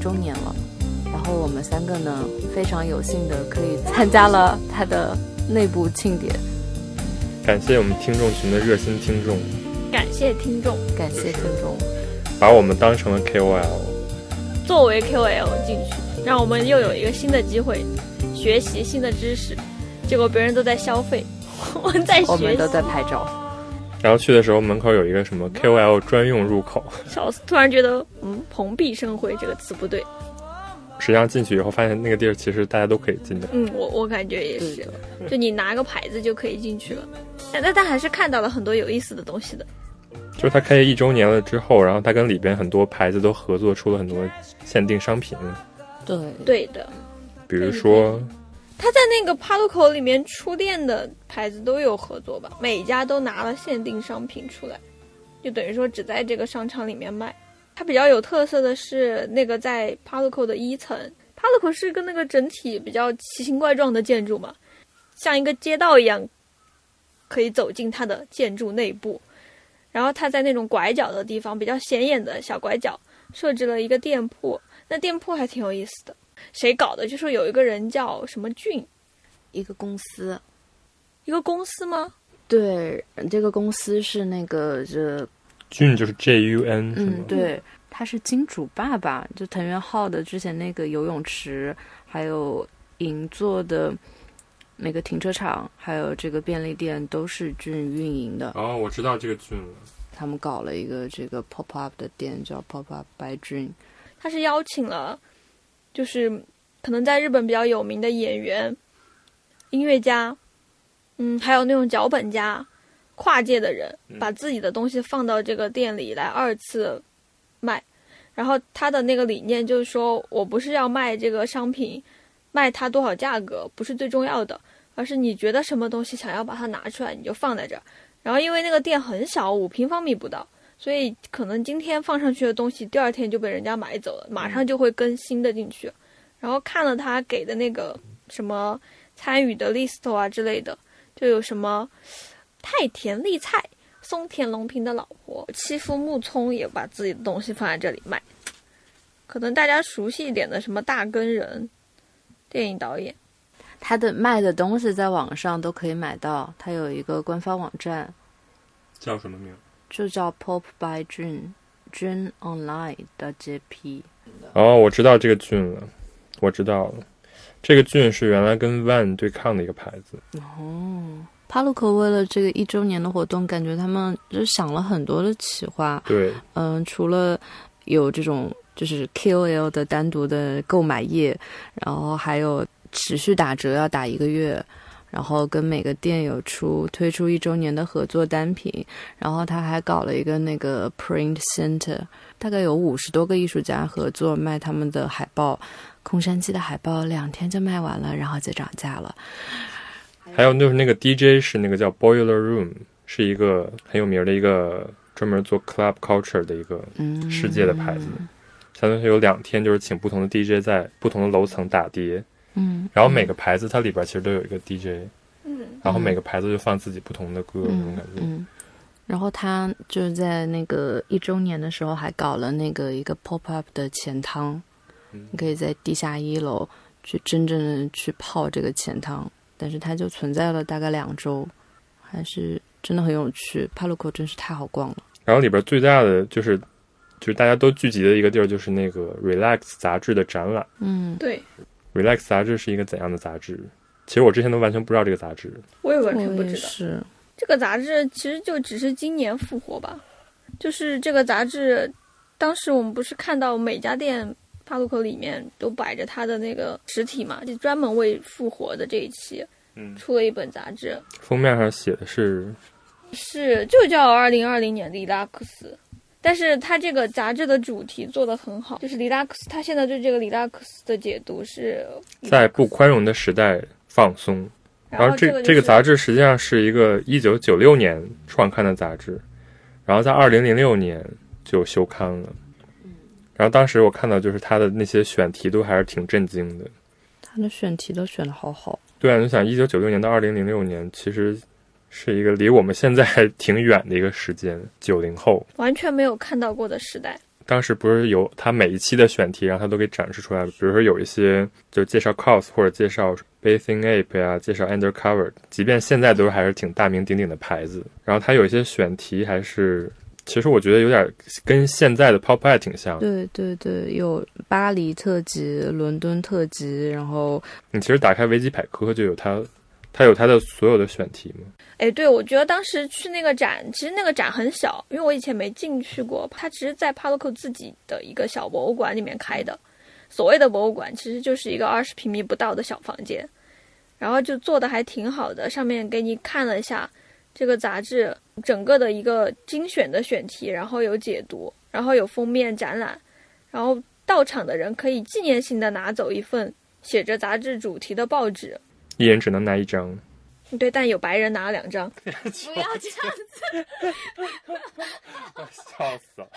周年了，然后我们三个呢非常有幸的可以参加了 他的内部庆典。感谢我们听众群的热心听众，感谢听众，感谢听众，把我们当成了 KOL，作为 KOL 进去，让我们又有一个新的机会学习新的知识。结果别人都在消费，我们在学习，我们都在拍照。然后去的时候，门口有一个什么 KOL 专用入口。笑死！突然觉得，嗯，蓬荜生辉这个词不对。实际上进去以后，发现那个地儿其实大家都可以进的。嗯，我我感觉也是，就你拿个牌子就可以进去了。但但他还是看到了很多有意思的东西的。就是他开业一周年了之后，然后他跟里边很多牌子都合作出了很多限定商品。对对的，比如说。他在那个帕路口里面出店的牌子都有合作吧，每家都拿了限定商品出来，就等于说只在这个商场里面卖。它比较有特色的是那个在帕路口的一层，帕路口是个那个整体比较奇形怪状的建筑嘛，像一个街道一样，可以走进它的建筑内部。然后它在那种拐角的地方，比较显眼的小拐角设置了一个店铺，那店铺还挺有意思的。谁搞的？就说有一个人叫什么俊，一个公司，一个公司吗？对，这个公司是那个这俊就是 J U N，嗯，对，他是金主爸爸，就藤原浩的之前那个游泳池，还有银座的那个停车场，还有这个便利店都是俊运营的。哦，我知道这个俊了。他们搞了一个这个 pop up 的店，叫 pop up by 俊，他是邀请了。就是可能在日本比较有名的演员、音乐家，嗯，还有那种脚本家、跨界的人，把自己的东西放到这个店里来二次卖。然后他的那个理念就是说，我不是要卖这个商品，卖它多少价格不是最重要的，而是你觉得什么东西想要把它拿出来，你就放在这儿。然后因为那个店很小，五平方米不到。所以可能今天放上去的东西，第二天就被人家买走了，马上就会更新的进去。然后看了他给的那个什么参与的 list 啊之类的，就有什么太田利菜、松田龙平的老婆、欺负木聪也把自己的东西放在这里卖。可能大家熟悉一点的什么大根人，电影导演，他的卖的东西在网上都可以买到，他有一个官方网站，叫什么名？就叫 Pop by June，June Online 的 JP。哦，我知道这个 June 了，我知道了，这个 June 是原来跟 Van 对抗的一个牌子。哦，帕鲁克为了这个一周年的活动，感觉他们就想了很多的企划。对，嗯，除了有这种就是 KOL 的单独的购买页，然后还有持续打折，要打一个月。然后跟每个店有出推出一周年的合作单品，然后他还搞了一个那个 print center，大概有五十多个艺术家合作卖他们的海报，空山鸡的海报两天就卖完了，然后就涨价了。还有就是那个 DJ 是那个叫 Boiler Room，是一个很有名的一个专门做 club culture 的一个世界的牌子，相当于有两天就是请不同的 DJ 在不同的楼层打碟。嗯，然后每个牌子它里边其实都有一个 DJ，嗯，然后每个牌子就放自己不同的歌，那种感觉。嗯，然后他就是在那个一周年的时候还搞了那个一个 pop up 的钱汤，你可以在地下一楼去真正的去泡这个钱汤，但是它就存在了大概两周，还是真的很有趣。帕鲁克真是太好逛了。然后里边最大的就是就是大家都聚集的一个地儿，就是那个 Relax 杂志的展览。嗯，对，Relax 杂志是一个怎样的杂志？其实我之前都完全不知道这个杂志。我也完全不知道。是。这个杂志其实就只是今年复活吧，就是这个杂志，当时我们不是看到每家店帕路口里面都摆着它的那个实体嘛，就专门为复活的这一期，嗯出了一本杂志，封面上写的是是就叫二零二零年的 Relax，但是它这个杂志的主题做得很好，就是 Relax，它现在对这个 Relax 的解读是在不宽容的时代放松。然后这这这个杂志志实际上是一个一九九六年创刊的杂志，然后在二零零六年就休刊了。然后当时我看到就是他的那些选题都还是挺震惊的。他的选题都选的好好。对啊，你想一九九六年到二零零六年，其实是一个离我们现在还挺远的一个时间。九零后完全没有看到过的时代。当时不是有他每一期的选题，然后他都给展示出来了。比如说有一些就介绍 cos 或者介绍 bathing ape 呀、介绍 undercover，即便现在都还是挺大名鼎鼎的牌子。然后他有一些选题还是，其实我觉得有点跟现在的 pop art 挺像。对对对，有巴黎特辑、伦敦特辑，然后你其实打开维基百科就有它，它有它的所有的选题嘛。哎，对，我觉得当时去那个展，其实那个展很小，因为我以前没进去过。它其实，在帕洛克自己的一个小博物馆里面开的。所谓的博物馆，其实就是一个二十平米不到的小房间，然后就做的还挺好的。上面给你看了一下这个杂志整个的一个精选的选题，然后有解读，然后有封面展览，然后到场的人可以纪念性的拿走一份写着杂志主题的报纸。一人只能拿一张。对，但有白人拿了两张。不要这样子，笑死了！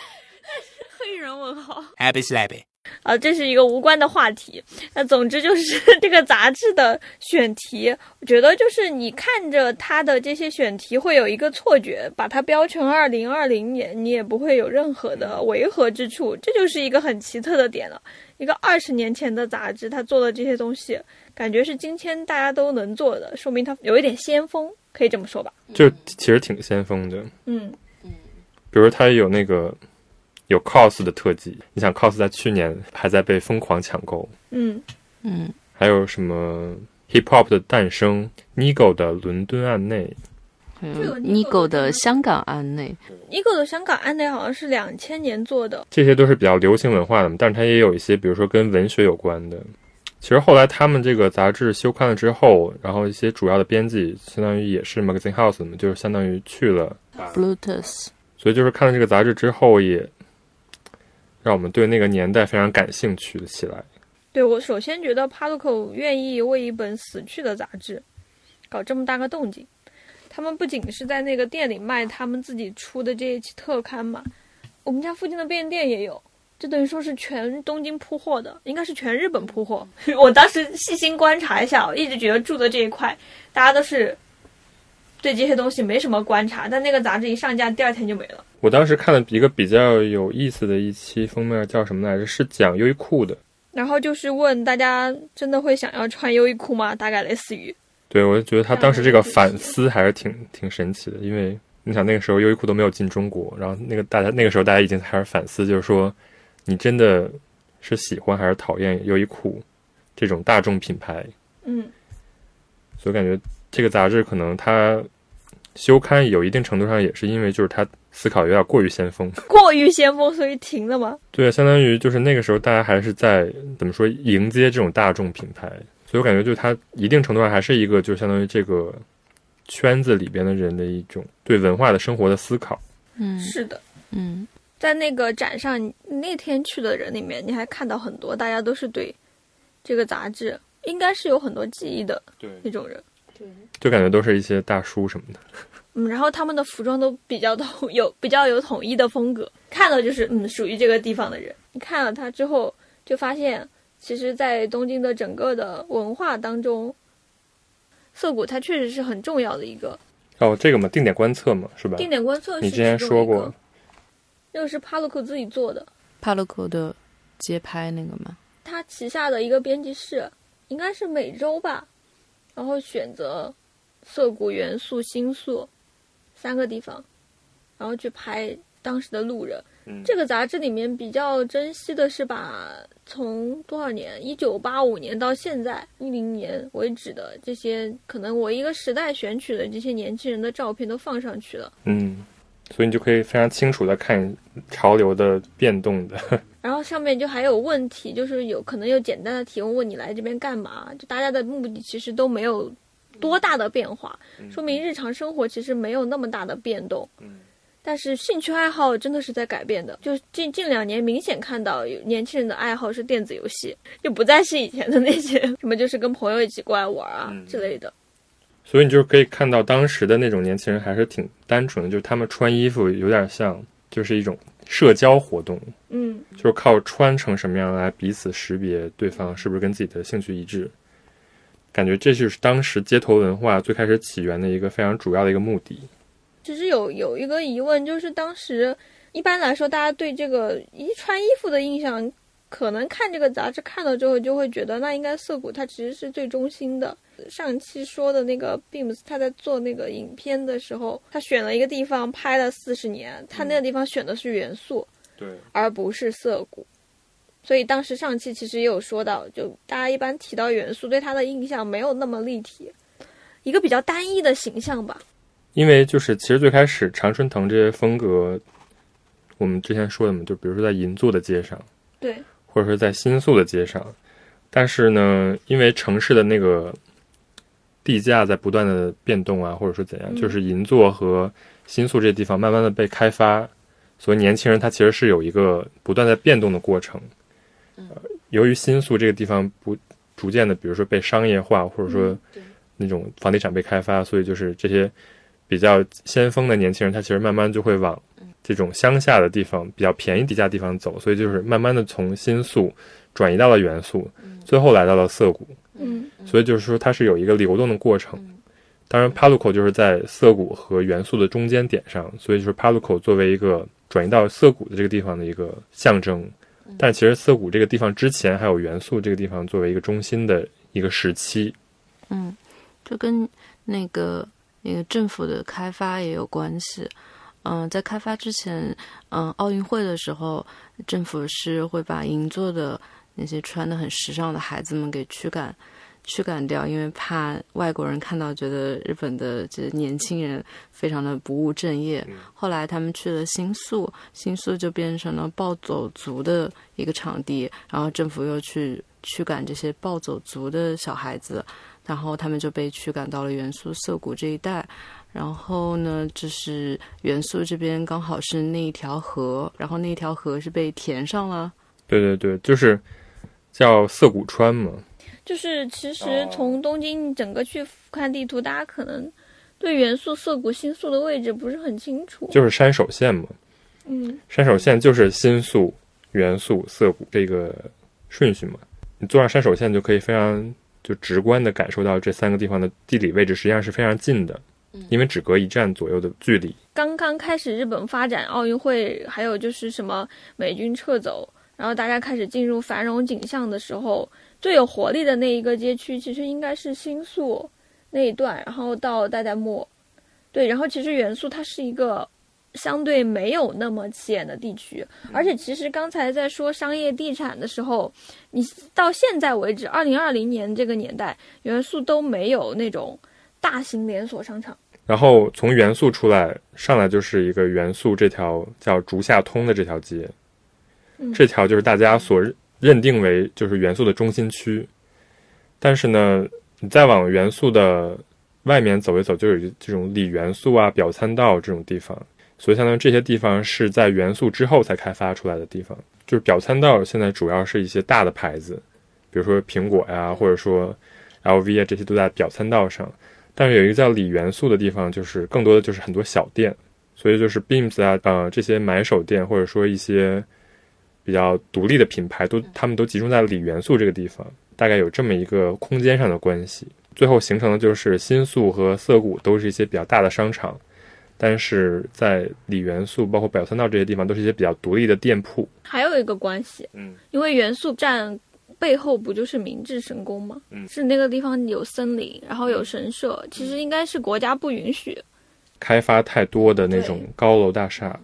黑人问号。Happy slappy. 啊，这是一个无关的话题。那总之就是这个杂志的选题，我觉得就是你看着它的这些选题，会有一个错觉，把它标成二零二零年，你也不会有任何的违和之处。这就是一个很奇特的点了。一个二十年前的杂志，他做的这些东西，感觉是今天大家都能做的，说明他有一点先锋，可以这么说吧？就其实挺先锋的。嗯。嗯，比如他有那个有 cos 的特技，你想 cos 在去年还在被疯狂抢购，嗯，嗯，还有什么 hip hop 的诞生，Nigo 的伦敦案内，Nigo 的的香港案内，一个的香港案内好像是两千年做的，这些都是比较流行文化的嘛，但是它也有一些，比如说跟文学有关的。其实后来他们这个杂志休刊了之后，然后一些主要的编辑相当于也是 Magazine House 的嘛，就是相当于去了，Bluetooth，所以就是看了这个杂志之后，也让我们对那个年代非常感兴趣起来。对我首先觉得帕路口愿意为一本死去的杂志搞这么大个动静，他们不仅是在那个店里卖他们自己出的这一期特刊嘛，我们家附近的便利店也有，就等于说是全东京铺货的，应该是全日本铺货。我当时细心观察一下，我一直觉得住的这一块大家都是对这些东西没什么观察，但那个杂志一上架，第二天就没了。我当时看了一个比较有意思的一期封面，叫什么来着？是讲优衣库的。然后就是问大家真的会想要穿优衣库吗？大概类似于。对，我就觉得他当时这个反思还是挺挺神奇的，因为你想那个时候优衣库都没有进中国，然后那个大家那个时候大家已经开始反思，就是说你真的是喜欢还是讨厌优衣库这种大众品牌？嗯，所以感觉这个杂志可能它休刊有一定程度上也是因为就是它思考有点过于先锋，过于先锋，所以停了吗？对，相当于就是那个时候大家还是在怎么说迎接这种大众品牌，所以我感觉就他一定程度上还是一个就相当于这个圈子里边的人的一种对文化的生活的思考。嗯是的，嗯，在那个展上，那天去的人里面，你还看到很多大家都是对这个杂志应该是有很多记忆的对，那种人。对就感觉都是一些大叔什么的。嗯，然后他们的服装都比较统有比较有统一的风格，看了就是嗯属于这个地方的人。你看了他之后，就发现其实，在东京的整个的文化当中，涩谷它确实是很重要的一个哦，这个嘛，定点观测嘛，是吧？定点观测是你之前说过，那个是帕洛克自己做的，帕洛克的街拍那个吗？他旗下的一个编辑室，应该是每周吧，然后选择涩谷、元素、新宿三个地方，然后去拍当时的路人。嗯这个杂志里面比较珍惜的是把从多少年，一九八五年到现在一零年为止的这些可能我一个时代选取的这些年轻人的照片都放上去了。嗯，所以你就可以非常清楚的看潮流的变动的。然后上面就还有问题，就是有可能有简单的提问，问你来这边干嘛？就大家的目的其实都没有多大的变化，说明日常生活其实没有那么大的变动。嗯但是兴趣爱好真的是在改变的，就近近两年明显看到有年轻人的爱好是电子游戏，就不再是以前的那些 什么就是跟朋友一起过来玩啊嗯之类的。所以你就可以看到当时的那种年轻人还是挺单纯的，就是他们穿衣服有点像就是一种社交活动，嗯，就是靠穿成什么样来彼此识别对方是不是跟自己的兴趣一致。感觉这就是当时街头文化最开始起源的一个非常主要的一个目的。其实有有一个疑问，就是当时一般来说，大家对这个一穿衣服的印象，可能看这个杂志看了之后，就会觉得那应该涩谷它其实是最中心的。上期说的那个 Beams，他在做那个影片的时候，他选了一个地方拍了四十年，他那个地方选的是元素，对，而不是涩谷。所以当时上期其实也有说到，就大家一般提到元素，对他的印象没有那么立体，一个比较单一的形象吧。因为就是其实最开始常春藤这些风格，我们之前说的嘛，就比如说在银座的街上，对，或者说在新宿的街上，但是呢，因为城市的那个地价在不断的变动啊，或者说怎样，嗯。就是银座和新宿这些地方慢慢的被开发，所以年轻人他其实是有一个不断在变动的过程。呃由于新宿这个地方不逐渐的，比如说被商业化，或者说那种房地产被开发，所以就是这些比较先锋的年轻人，他其实慢慢就会往这种乡下的地方、比较便宜低价地方走，所以就是慢慢的从新宿转移到了元素，最后来到了涩谷。嗯所以就是说它是有一个流动的过程嗯。当然，帕路口就是在涩谷和元素的中间点上，所以就是帕路口作为一个转移到涩谷的这个地方的一个象征。但其实涩谷这个地方之前还有元素这个地方作为一个中心的一个时期。嗯，就跟那个那个政府的开发也有关系。嗯、在开发之前，嗯、奥运会的时候，政府是会把银座的那些穿的很时尚的孩子们给驱赶。驱赶掉，因为怕外国人看到觉得日本的这年轻人非常的不务正业。后来他们去了新宿，新宿就变成了暴走族的一个场地，然后政府又去驱赶这些暴走族的小孩子，然后他们就被驱赶到了元素涩谷这一带。然后呢，就是元素这边刚好是那一条河，然后那条河是被填上了。对对对，就是叫涩谷川嘛。就是其实哦从东京整个去看地图，大家可能对元素、涩谷、新宿的位置不是很清楚。就是山手线嘛，嗯山手线就是新宿、元素、涩谷这个顺序嘛。你坐上山手线就可以非常就直观的感受到这三个地方的地理位置实际上是非常近的，因为只隔一站左右的距离。刚刚开始日本发展奥运会，还有就是什么美军撤走，然后大家开始进入繁荣景象的时候，最有活力的那一个街区，其实应该是新宿那一段，然后到代代木。对，然后其实元素它是一个相对没有那么起眼的地区，而且其实刚才在说商业地产的时候，你到现在为止，二零二零年这个年代，元素都没有那种大型连锁商场。然后从元素出来，上来就是一个元素这条叫竹下通的这条街，嗯这条就是大家所认定为就是元素的中心区。但是呢，你再往元素的外面走一走，就有这种里元素啊、表参道这种地方。所以，相当于这些地方是在元素之后才开发出来的地方。就是表参道现在主要是一些大的牌子，比如说苹果呀，或者说 LV 啊，这些都在表参道上。但是有一个叫里元素的地方，就是更多的就是很多小店，所以就是 Beams 啊，呃，这些买手店或者说一些比较独立的品牌，都他们都集中在里元素这个地方，大概有这么一个空间上的关系。最后形成的就是新宿和涩谷都是一些比较大的商场，但是在里元素包括表参道这些地方都是一些比较独立的店铺。还有一个关系，嗯，因为元素站背后不就是明治神宫吗？嗯是那个地方有森林，然后有神社，其实应该是国家不允许。开发太多的那种高楼大厦，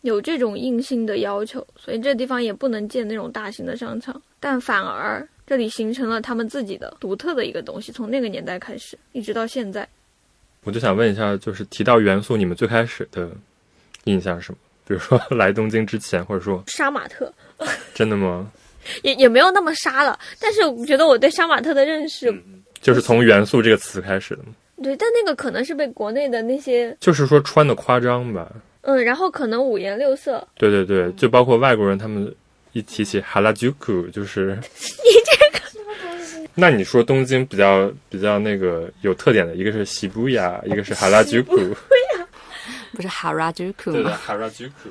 有这种硬性的要求，所以这地方也不能建那种大型的商场。但反而这里形成了他们自己的独特的一个东西，从那个年代开始，一直到现在。我就想问一下，就是提到元素，你们最开始的印象是什么？比如说 来东京之前，或者说杀马特，真的吗？也也没有那么杀了，但是我觉得我对杀马特的认识，就是从元素这个词开始的吗？对，但那个可能是被国内的那些，就是说穿的夸张吧。嗯，然后可能五颜六色。对对对，就包括外国人，他们一提起哈拉居库，就是你这个？那你说东京比较比较那个有特点的，一个是西布亚，一个是哈拉居库。不是哈拉居库吗？对的，哈拉居库。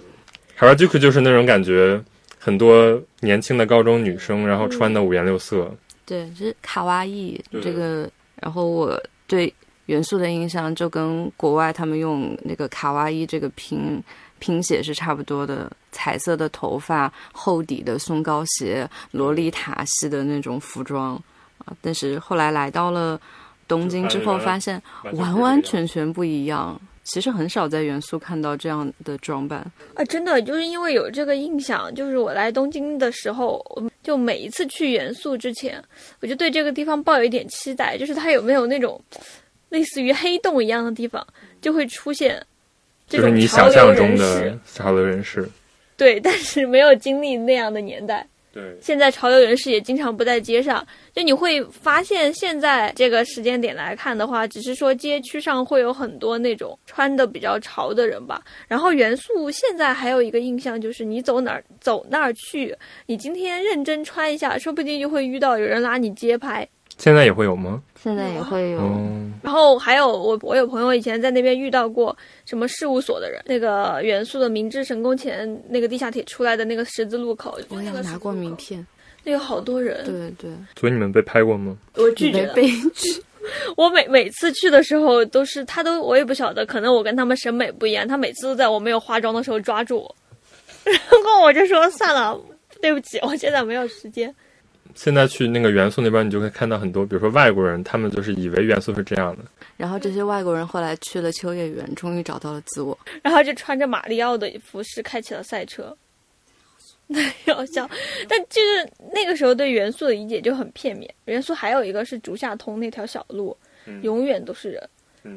哈拉居库就是那种感觉，很多年轻的高中女生，然后穿的五颜六色。对，就是卡哇伊这个。然后我对。元素的印象就跟国外他们用那个卡哇伊这个拼拼写是差不多的，彩色的头发、厚底的松糕鞋、洛丽塔系的那种服装啊。但是后来来到了东京之后，发现完完全全不一样。其实很少在元素看到这样的装扮啊，真的就是因为有这个印象，就是我来东京的时候，就每一次去元素之前，我就对这个地方抱有一点期待，就是它有没有那种。类似于黑洞一样的地方，就会出现这种想象中的潮流人士。对，但是没有经历那样的年代。对，现在潮流人士也经常不在街上。就你会发现，现在这个时间点来看的话，只是说街区上会有很多那种穿的比较潮的人吧。然后元素现在还有一个印象就是，你走哪儿走那儿去，你今天认真穿一下，说不定就会遇到有人拉你街拍。现在也会有吗？现在也会有。然后还有我，我有朋友以前在那边遇到过什么事务所的人，那个元素的明治神宫前那个地下铁出来的那个十字路口，我也拿过名片。那有好多人。对对。所以你们被拍过吗？我拒绝被拒。我每每次去的时候都是他都我也不晓得，可能我跟他们审美不一样，他每次都在我没有化妆的时候抓住我，然后我就说算了，对不起，我现在没有时间。现在去那个元素那边，你就会看到很多，比如说外国人，他们就是以为元素是这样的。然后这些外国人后来去了秋叶原，终于找到了自我，然后就穿着马里奥的服饰开启了赛车。那 好笑，但就是那个时候对元素的理解就很片面。元素还有一个是竹下通那条小路，永远都是人，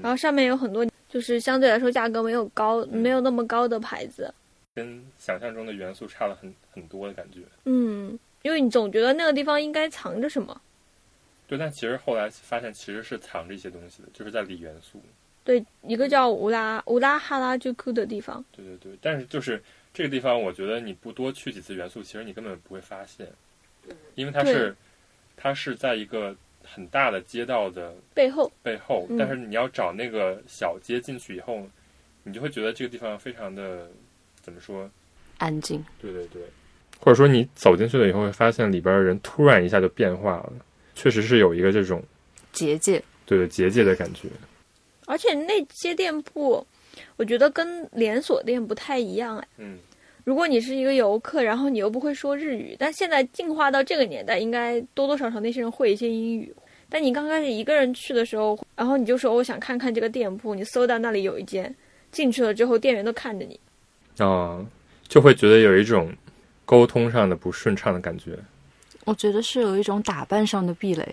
然后上面有很多就是相对来说价格没有高、没有那么高的牌子，跟想象中的元素差了很很多的感觉。嗯。因为你总觉得那个地方应该藏着什么，对，但其实后来发现其实是藏着一些东西的，就是在里元素。对，一个叫乌拉乌拉哈拉居库的地方。对对对，但是就是这个地方，我觉得你不多去几次元素，其实你根本不会发现，因为它是它是在一个很大的街道的背后背后，但是你要找那个小街进去以后，你就会觉得这个地方非常的怎么说？安静。对对对。或者说你走进去了以后，会发现里边的人突然一下就变化了，确实是有一个这种结界，对对结界的感觉。而且那些店铺，我觉得跟连锁店不太一样哎。嗯。如果你是一个游客，然后你又不会说日语，但现在进化到这个年代，应该多多少少那些人会一些英语。但你刚开始一个人去的时候，然后你就说我想看看这个店铺，你搜到那里有一间，进去了之后，店员都看着你，啊，就会觉得有一种。沟通上的不顺畅的感觉，我觉得是有一种打扮上的壁垒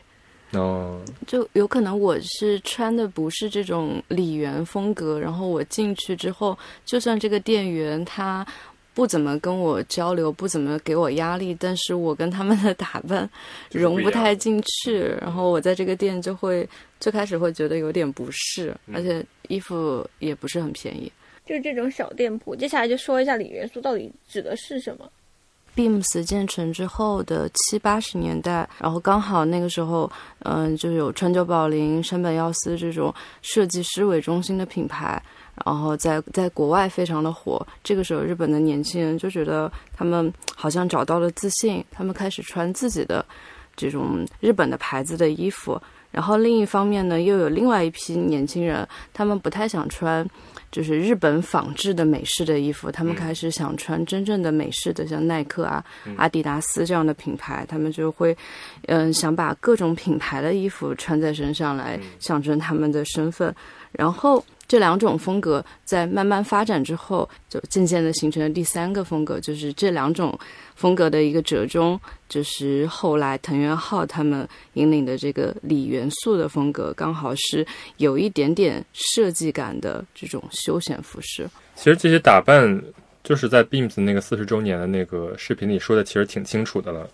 哦，就有可能我是穿的不是这种里园风格，然后我进去之后，就算这个店员他不怎么跟我交流，不怎么给我压力，但是我跟他们的打扮融不太进去，然后我在这个店就会最开始会觉得有点不适，而且衣服也不是很便宜，就是这种小店铺。接下来就说一下里元素到底指的是什么。Beams 建成之后的七八十年代，然后刚好那个时候，嗯，就有川久保玲、山本耀司这种设计师为中心的品牌，然后在在国外非常的火。这个时候，日本的年轻人就觉得他们好像找到了自信，他们开始穿自己的这种日本的牌子的衣服。然后另一方面呢，又有另外一批年轻人，他们不太想穿。就是日本仿制的美式的衣服，他们开始想穿真正的美式的，像耐克啊、阿迪达斯这样的品牌，他们就会，嗯，想把各种品牌的衣服穿在身上来象征他们的身份。然后这两种风格在慢慢发展之后，就渐渐的形成了第三个风格，就是这两种风格的一个折中，就是后来藤原浩他们引领的这个李元素的风格，刚好是有一点点设计感的这种休闲服饰。其实这些打扮就是在 Beams 那个四十周年的那个视频里说的，其实挺清楚的了。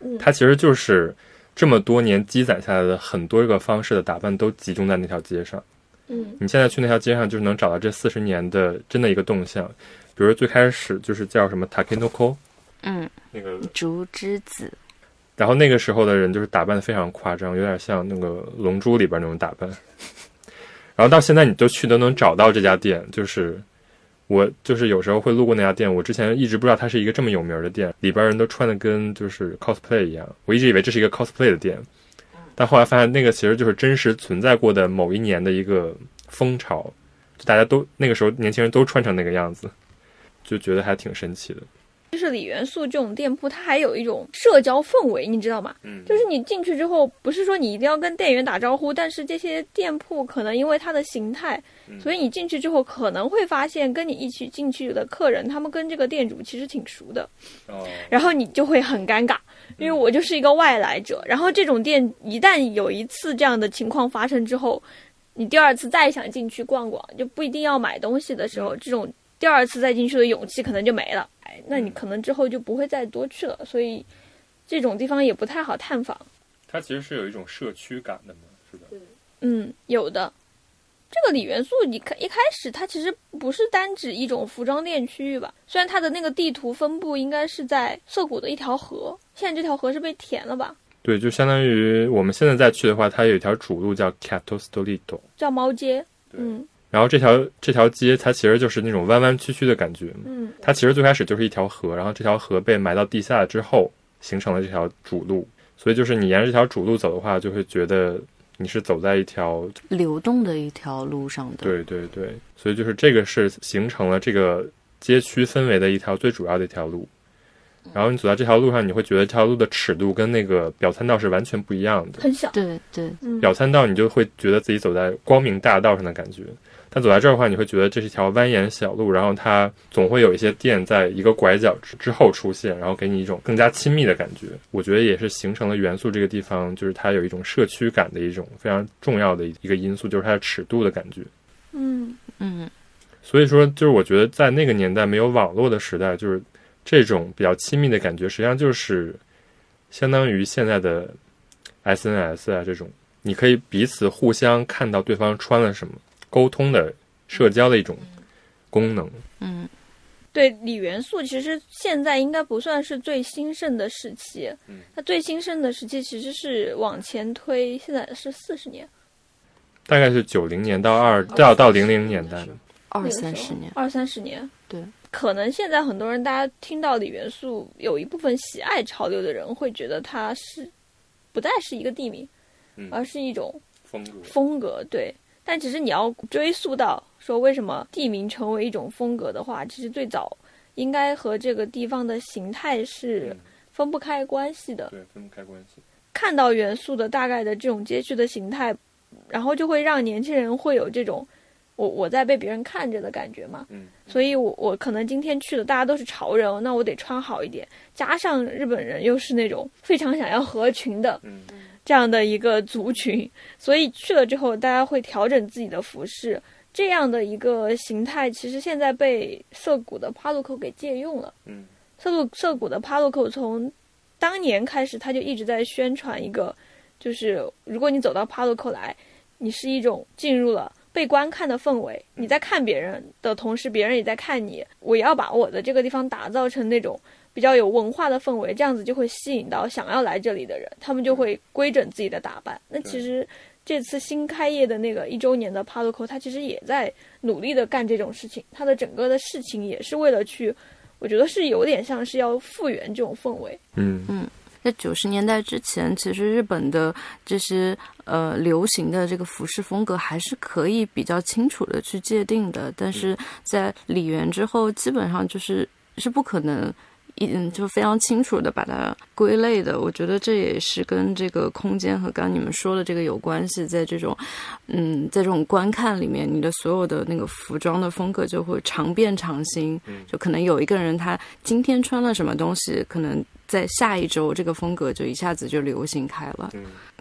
嗯它其实就是这么多年积攒下来的很多个方式的打扮都集中在那条街上。嗯。你现在去那条街上，就是能找到这四十年的真的一个动向。比如最开始就是叫什么 Takinoko，嗯，那个，竹之子，然后那个时候的人就是打扮的非常夸张，有点像那个《龙珠》里边那种打扮。然后到现在，你就去都能找到这家店，就是。我就是有时候会路过那家店，我之前一直不知道它是一个这么有名的店，里边人都穿的跟就是 cosplay 一样，我一直以为这是一个 cosplay 的店，但后来发现那个其实就是真实存在过的某一年的一个风潮，就大家都那个时候年轻人都穿成那个样子，就觉得还挺神奇的。就是李元素这种店铺，它还有一种社交氛围，你知道吗？嗯。就是你进去之后，不是说你一定要跟店员打招呼，但是这些店铺可能因为它的形态，嗯。所以你进去之后可能会发现，跟你一起进去的客人，他们跟这个店主其实挺熟的，哦，然后你就会很尴尬，因为我就是一个外来者。然后这种店一旦有一次这样的情况发生之后，你第二次再想进去逛逛，就不一定要买东西的时候，这种第二次再进去的勇气可能就没了。哎，那你可能之后就不会再多去了。所以这种地方也不太好探访。它其实是有一种社区感的嘛，是吧？嗯，有的。这个李元素，你看一开始它其实不是单指一种服装店区域吧？虽然它的那个地图分布应该是在涩谷的一条河，现在这条河是被填了吧？对，就相当于我们现在再去的话，它有一条主路叫 Cato Street，叫猫街。嗯然后这条这条街它其实就是那种弯弯曲曲的感觉，嗯它其实最开始就是一条河，然后这条河被埋到地下之后，形成了这条主路，所以就是你沿着这条主路走的话，就会觉得你是走在一条流动的一条路上的。对对对，所以就是这个是形成了这个街区氛围的一条最主要的一条路。然后你走在这条路上，你会觉得这条路的尺度跟那个表参道是完全不一样的。很小。对对，嗯表参道你就会觉得自己走在光明大道上的感觉，但走在这儿的话，你会觉得这是一条蜿蜒小路，然后它总会有一些店在一个拐角之之后出现，然后给你一种更加亲密的感觉。我觉得也是形成了元素这个地方，就是它有一种社区感的一种非常重要的一个因素，就是它的尺度的感觉。嗯嗯所以说，就是我觉得在那个年代没有网络的时代，就是这种比较亲密的感觉，实际上就是相当于现在的 SNS 啊这种，你可以彼此互相看到对方穿了什么，沟通的社交的一种功能。嗯对，李元素其实现在应该不算是最兴盛的时期，嗯它最兴盛的时期其实是往前推，现在是四十年，大概是九零年到二到到零零年代，二三十年。二三十年。对，可能现在很多人大家听到李元素，有一部分喜爱潮流的人会觉得它是不再是一个地名，嗯而是一种风格。风格。对，但其实你要追溯到说为什么地名成为一种风格的话，其实最早应该和这个地方的形态是嗯分不开关系的。对，分不开关系。看到元素的大概的这种街区的形态，然后就会让年轻人会有这种我我在被别人看着的感觉嘛。嗯，所以我我可能今天去的大家都是潮人，那我得穿好一点。加上日本人又是那种非常想要合群的嗯这样的一个族群，所以去了之后，大家会调整自己的服饰。这样的一个形态，其实现在被涩谷的 Paluco 给借用了。嗯涩谷涩谷的 Paluco 从当年开始，他就一直在宣传一个，就是如果你走到 Paluco 来，你是一种进入了被观看的氛围，你在看别人的同时，别人也在看你。我要把我的这个地方打造成那种比较有文化的氛围，这样子就会吸引到想要来这里的人，他们就会规整自己的打扮。那其实这次新开业的那个一周年的 Paluco，它其实也在努力的干这种事情，它的整个的事情也是为了去。我觉得是有点像是要复原这种氛围，嗯嗯在九十年代之前，其实日本的这些呃流行的这个服饰风格还是可以比较清楚的去界定的，但是在李元之后，基本上就是是不可能一嗯，就非常清楚的把它归类的。我觉得这也是跟这个空间和刚刚你们说的这个有关系。在这种，嗯，在这种观看里面，你的所有的那个服装的风格就会常变常新。就可能有一个人他今天穿了什么东西，可能在下一周这个风格就一下子就流行开了。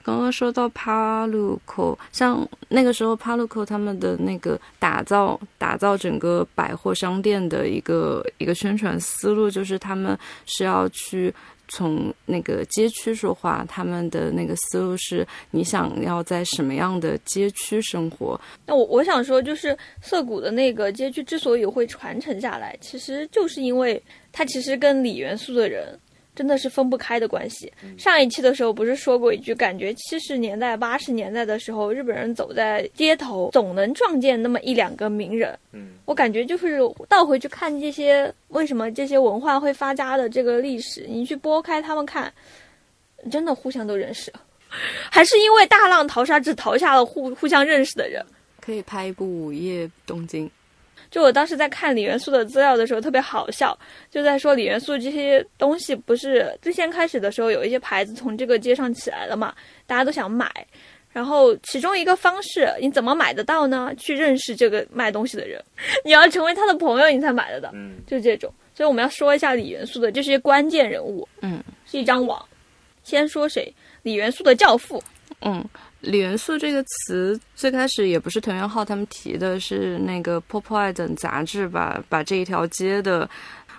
刚刚说到帕鲁克，像那个时候帕鲁克他们的那个打造打造整个百货商店的一个一个宣传思路，就是他们是要去从那个街区说话，他们的那个思路是你想要在什么样的街区生活。那我我想说，就是涩谷的那个街区之所以会传承下来，其实就是因为它其实跟李元素的人。真的是分不开的关系。上一期的时候不是说过一句，感觉七十年代、八十年代的时候，日本人走在街头总能撞见那么一两个名人。嗯，我感觉就是倒回去看这些为什么这些文化会发家的这个历史，你去拨开他们看，真的互相都认识，还是因为大浪淘沙只淘下了互互相认识的人。可以拍一部《午夜东京》。就我当时在看李元素的资料的时候，特别好笑，就在说李元素这些东西不是最先开始的时候有一些牌子从这个街上起来了嘛，大家都想买，然后其中一个方式你怎么买得到呢？去认识这个卖东西的人，你要成为他的朋友你才买得到，嗯，就这种。所以我们要说一下李元素的这些关键人物，嗯，是一张网。先说谁？李元素的教父，嗯。李元素这个词最开始也不是藤原浩他们提的，是那个《Pop Eye》等杂志吧把这一条街的，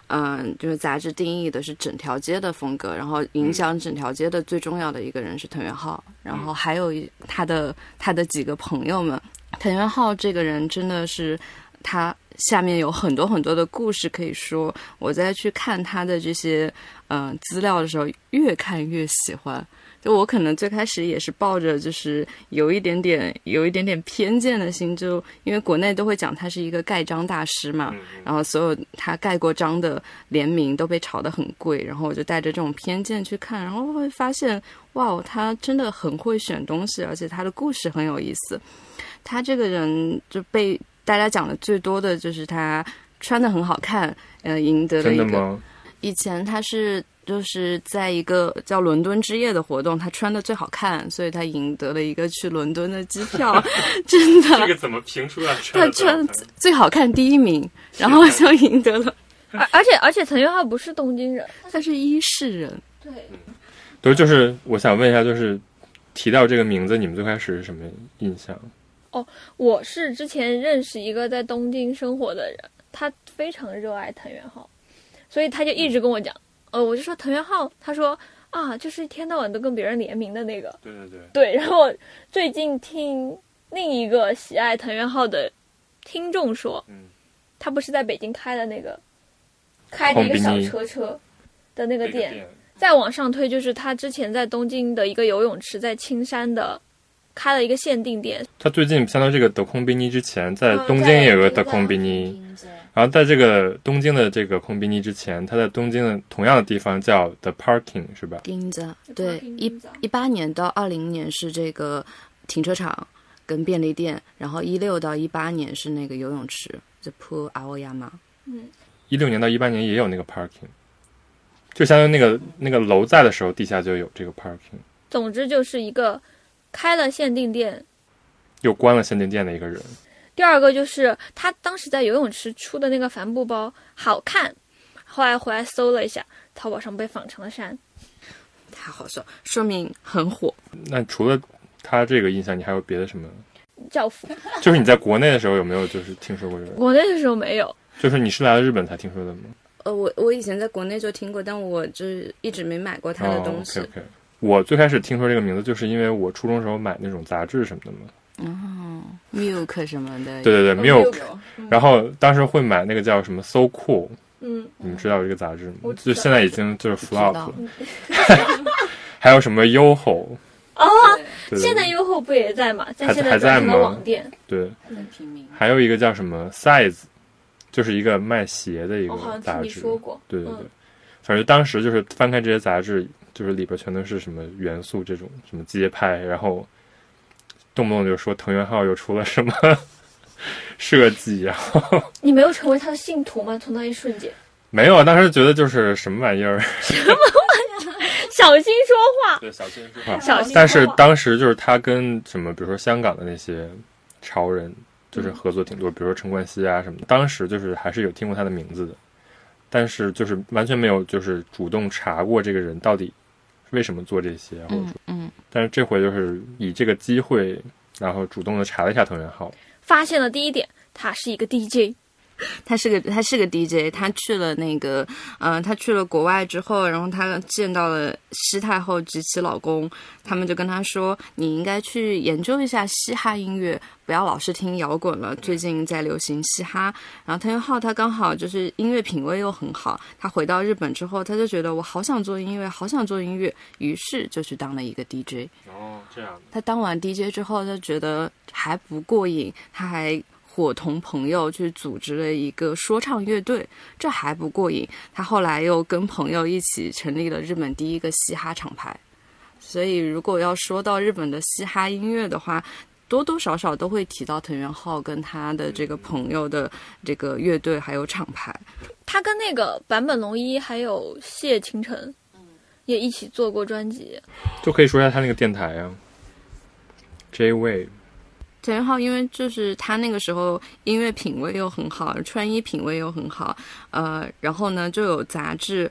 嗯，就是杂志定义的是整条街的风格，然后影响整条街的最重要的一个人是藤原浩，然后还有他的他的几个朋友们。藤原浩这个人真的是，他下面有很多很多的故事可以说。我在去看他的这些嗯资料的时候，越看越喜欢。就我可能最开始也是抱着就是有一点点有一点点偏见的心，就因为国内都会讲他是一个盖章大师嘛，然后所有他盖过章的联名都被炒得很贵，然后我就带着这种偏见去看，然后会发现哇，他真的很会选东西，而且他的故事很有意思。他这个人就被大家讲的最多的就是他穿的很好看，呃，赢得了一个。以前他是。就是在一个叫伦敦之夜的活动，他穿的最好看，所以他赢得了一个去伦敦的机票。真的，这个怎么评出来？他穿最好看第一名，然后就赢得了。而而且而且，陈元浩不是东京人，他是伊势人。对，对，就是我想问一下，就是提到这个名字，你们最开始是什么印象？哦，我是之前认识一个在东京生活的人，他非常热爱藤原浩，所以他就一直跟我讲。呃，我就说藤原浩，他说啊，就是一天到晚都跟别人联名的那个。对对对。对，然后最近听另一个喜爱藤原浩的听众说，嗯，他不是在北京开的那个开着一个小车车的那个店，再往上推就是他之前在东京的一个游泳池，在青山的开了一个限定店。他最近相当于这个德空宾尼之前，在东京也有个德空宾尼。然后在这个东京的这个空比尼之前，他在东京的同样的地方叫 The Parking 是吧？金子对，一一八年到二零年是这个停车场跟便利店，然后一六到一八年是那个游泳池 The Pool Aoyama。嗯，一六年到一八年也有那个 Parking，就相当于那个那个楼在的时候，地下就有这个 Parking。总之就是一个开了限定店，又关了限定店的一个人。第二个就是他当时在游泳池出的那个帆布包好看，后来回来搜了一下，淘宝上被仿成了山，太好笑，说明很火。那除了他这个印象，你还有别的什么？教父，就是你在国内的时候有没有就是听说过这个？国内的时候没有，就是你是来了日本才听说的吗？呃，我我以前在国内就听过，但我就是一直没买过他的东西。OK OK，我最开始听说这个名字，就是因为我初中时候买那种杂志什么的嘛。哦，Milk 什么的，对对对，Milk，然后当时会买那个叫什么 So Cool，嗯，你们知道这个杂志吗？就现在已经就是 flop 了。还有什么 YoHo？哦，现在 YoHo 不也在吗？还还在吗？网店。对，还有一个叫什么 Size，就是一个卖鞋的一个杂志。说过。对对对，反正当时就是翻开这些杂志，就是里边全都是什么元素这种什么街拍，然后。动不动就说藤原浩又出了什么 设计，然后你没有成为他的信徒吗？从那一瞬间，没有，当时觉得就是什么玩意儿，什么玩意儿小心说话，对，小心说话。小心说话。但是当时就是他跟什么，比如说香港的那些潮人，就是合作挺多，比如说陈冠希啊什么的。当时就是还是有听过他的名字的，但是就是完全没有就是主动查过这个人到底为什么做这些，或者说，嗯，但是这回就是以这个机会，然后主动的查了一下藤原浩。发现了第一点，他是一个 DJ。他是个他是个 DJ，他去了那个，嗯、他去了国外之后，然后他见到了西太后及其老公，他们就跟他说，你应该去研究一下嘻哈音乐，不要老是听摇滚了，最近在流行嘻哈。然后藤原浩他刚好就是音乐品味又很好，他回到日本之后，他就觉得我好想做音乐，好想做音乐，于是就去当了一个 DJ。哦，这样。他当完 DJ 之后，他觉得还不过瘾，他还伙同朋友去组织了一个说唱乐队，这还不过瘾。他后来又跟朋友一起成立了日本第一个嘻哈厂牌。所以，如果要说到日本的嘻哈音乐的话，多多少少都会提到藤原浩跟他的这个朋友的这个乐队还有厂牌。他跟那个坂本龙一还有谢倾城，也一起做过专辑。就可以说一下他那个电台啊，J Wave。藤原浩因为就是他那个时候音乐品味又很好，穿衣品味又很好，呃，然后呢就有杂志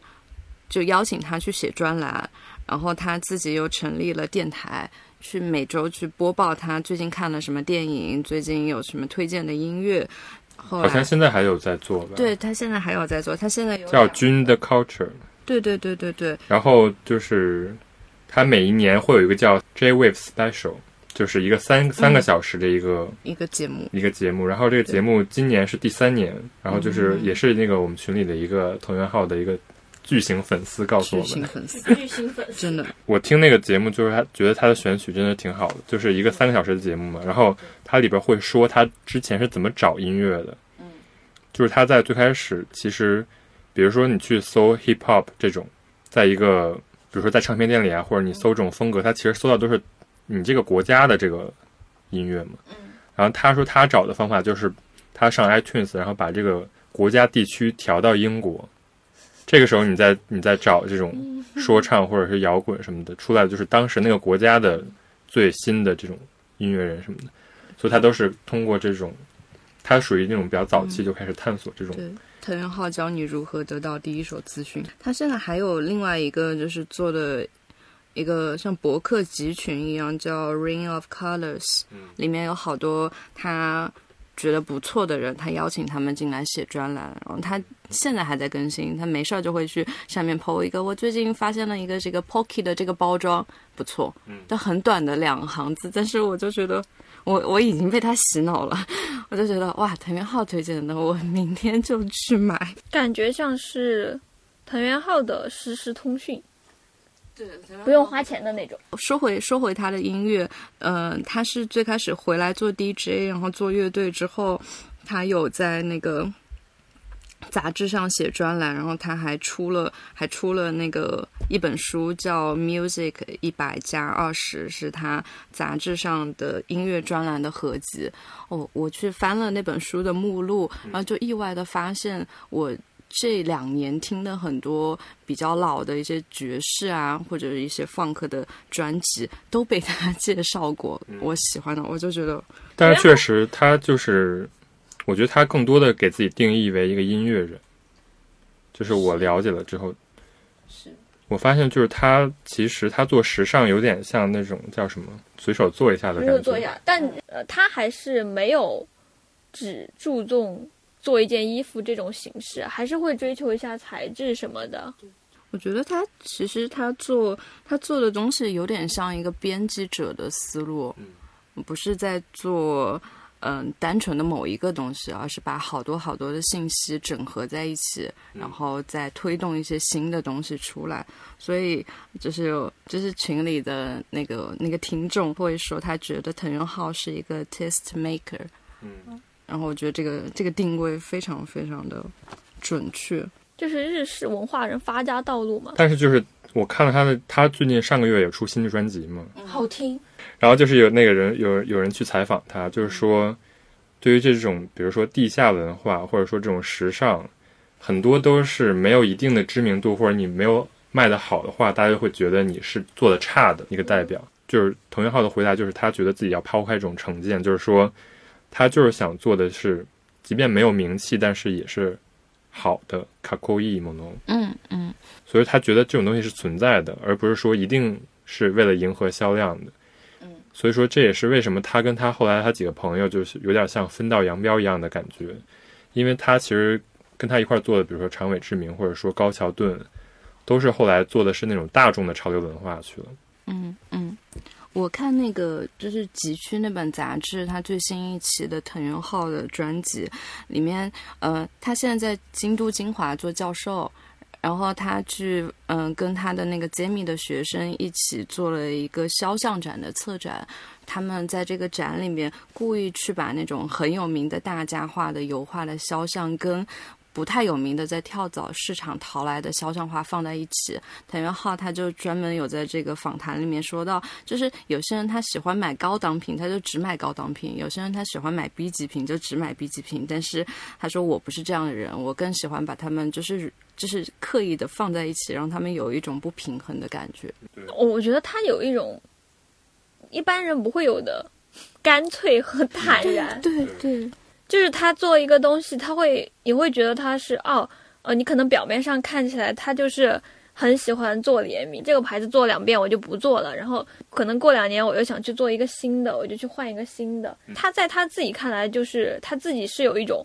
就邀请他去写专栏，然后他自己又成立了电台，去每周去播报他最近看了什么电影，最近有什么推荐的音乐。后好像现在还有在做吧？，对他现在还有在做，他现在有叫两军的 Culture。对对对对对，然后就是他每一年会有一个叫 J Wave Special，就是一个三三个小时的一个、一个节目。一个节目。然后这个节目今年是第三年，然后就是也是那个我们群里的一个藤原浩的一个巨型粉丝告诉我们，型粉丝，巨型粉丝，真的，我听那个节目就是他觉得他的选曲真的挺好的，就是一个三个小时的节目嘛。然后他里边会说他之前是怎么找音乐的，嗯，就是他在最开始其实，比如说你去搜 hip hop 这种，在一个比如说在唱片店里啊，或者你搜这种风格，他其实搜到都是你这个国家的这个音乐嘛。然后他说他找的方法就是他上 iTunes，然后把这个国家地区调到英国。这个时候你再你再找这种说唱或者是摇滚什么的出来，就是当时那个国家的最新的这种音乐人什么的，所以他都是通过这种，他属于那种比较早期就开始探索这种。对，藤原浩教你如何得到第一手资讯。他现在还有另外一个就是做的一个像博客集群一样，叫 Ring of Colors，、里面有好多他觉得不错的人，他邀请他们进来写专栏，然后他现在还在更新，他没事儿就会去下面 PO 一个，我最近发现了一个这个 Pocky 的这个包装不错，但很短的两行字，但是我就觉得。我我已经被他洗脑了，我就觉得哇，藤原浩推荐的，我明天就去买。感觉像是藤原浩的实时通讯，对，不用花钱的那种。说回说回他的音乐，呃，他是最开始回来做 DJ，然后做乐队之后，他有在那个杂志上写专栏，然后他还出了还出了那个一本书叫《Music 一百加二十》，是他杂志上的音乐专栏的合集。哦，我去翻了那本书的目录，然后就意外的发现我。这两年听的很多比较老的一些爵士啊，或者是一些 funk 的专辑，都被他介绍过。我喜欢的，我就觉得但是确实，他就是，我觉得他更多的给自己定义为一个音乐人，就是我了解了之后，是。我发现就是他其实他做时尚有点像那种叫什么随手做一下的感觉，做一下，但呃，他还是没有只注重做一件衣服这种形式，还是会追求一下材质什么的。我觉得他其实他做他做的东西有点像一个编辑者的思路，不是在做嗯单纯的某一个东西，而是把好多好多的信息整合在一起，然后再推动一些新的东西出来。所以就是就是群里的那个那个听众会说，他觉得藤原浩是一个 taste maker，嗯，然后我觉得这个这个定位非常非常的准确。就是日式文化人发家道路嘛，但是就是我看了他的，他最近上个月有出新的专辑嘛，好听。然后就是有那个人有有人去采访他，就是说，对于这种比如说地下文化或者说这种时尚，很多都是没有一定的知名度，或者你没有卖的好的话，大家就会觉得你是做的差的一个代表。就是童元浩的回答，就是他觉得自己要抛开这种成见，就是说他就是想做的是，即便没有名气，但是也是好的卡扣伊蒙农。嗯嗯所以他觉得这种东西是存在的，而不是说一定是为了迎合销量的。嗯，所以说这也是为什么他跟他后来他几个朋友就是有点像分道扬镳一样的感觉，因为他其实跟他一块做的，比如说长尾智明或者说高桥盾，都是后来做的是那种大众的潮流文化去了。嗯嗯，我看那个就是《极区》那本杂志，它最新一期的藤原浩的专辑里面，呃，他现在在京都精华做教授。然后他去，嗯、跟他的那个 Jamie 的学生一起做了一个肖像展的策展。他们在这个展里面故意去把那种很有名的大家画的油画的肖像跟不太有名的在跳蚤市场淘来的肖像画放在一起。藤原浩他就专门有在这个访谈里面说到，就是有些人他喜欢买高档品，他就只买高档品；有些人他喜欢买 B 级品，就只买 B 级品。但是他说我不是这样的人，我更喜欢把他们就是就是刻意的放在一起，让他们有一种不平衡的感觉。我我觉得他有一种一般人不会有的干脆和坦然。对对，就是他做一个东西，他会你会觉得他是哦，呃，你可能表面上看起来他就是很喜欢做联名，这个牌子做两遍我就不做了，然后可能过两年我又想去做一个新的，我就去换一个新的。他在他自己看来，就是他自己是有一种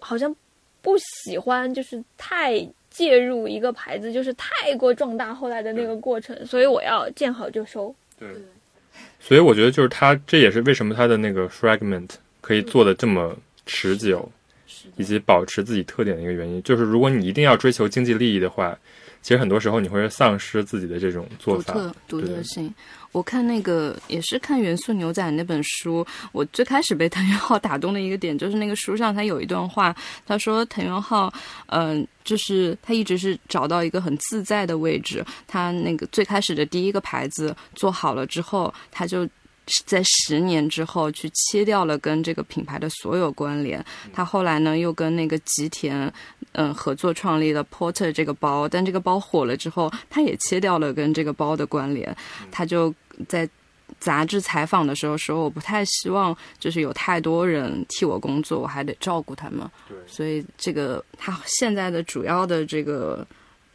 好像不喜欢，就是太介入一个牌子，就是太过壮大后来的那个过程，所以我要见好就收。对，所以我觉得就是他，这也是为什么他的那个 fragment 可以做的这么持久，以及保持自己特点的一个原因，就是如果你一定要追求经济利益的话，其实很多时候你会丧失自己的这种做法。独特独特性。我看那个也是看《元素牛仔》那本书，我最开始被藤原浩打动的一个点，就是那个书上他有一段话，他说藤原浩，嗯、就是他一直是找到一个很自在的位置，他那个最开始的第一个牌子做好了之后，他就。在十年之后，去切掉了跟这个品牌的所有关联。他后来呢，又跟那个吉田，嗯，合作创立了 Porter 这个包，但这个包火了之后，他也切掉了跟这个包的关联。他就在杂志采访的时候说，我不太希望就是有太多人替我工作，我还得照顾他们。对所以这个他现在的主要的这个。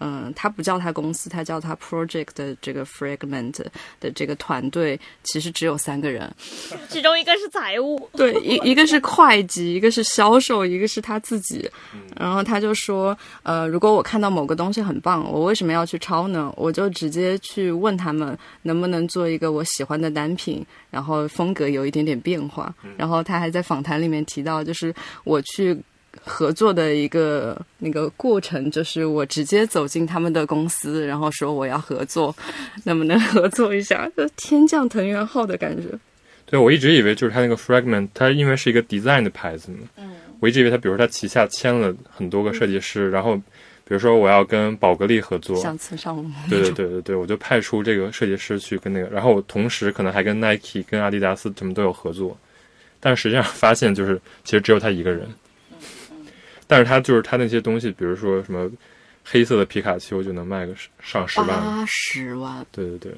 嗯，他不叫他公司，他叫他 project 的这个 fragment 的这个团队，其实只有三个人。其中一个是财务，对，一一个是会计，一个是销售，一个是他自己。然后他就说，呃，如果我看到某个东西很棒，我为什么要去抄呢？我就直接去问他们能不能做一个我喜欢的单品，然后风格有一点点变化。然后他还在访谈里面提到，就是我去。合作的一个那个过程，就是我直接走进他们的公司，然后说我要合作，能不能合作一下？就天降藤原浩的感觉。对，我一直以为就是他那个 fragment，它因为是一个 design 的牌子嘛，嗯我一直以为他，比如说他旗下签了很多个设计师，然后比如说我要跟宝格丽合作。对对对对对，我就派出这个设计师去跟那个，然后我同时可能还跟 Nike、跟阿迪达斯什么都有合作，但实际上发现就是其实只有他一个人，但是他就是他那些东西，比如说什么黑色的皮卡丘就能卖个上十万，八十万，对对对，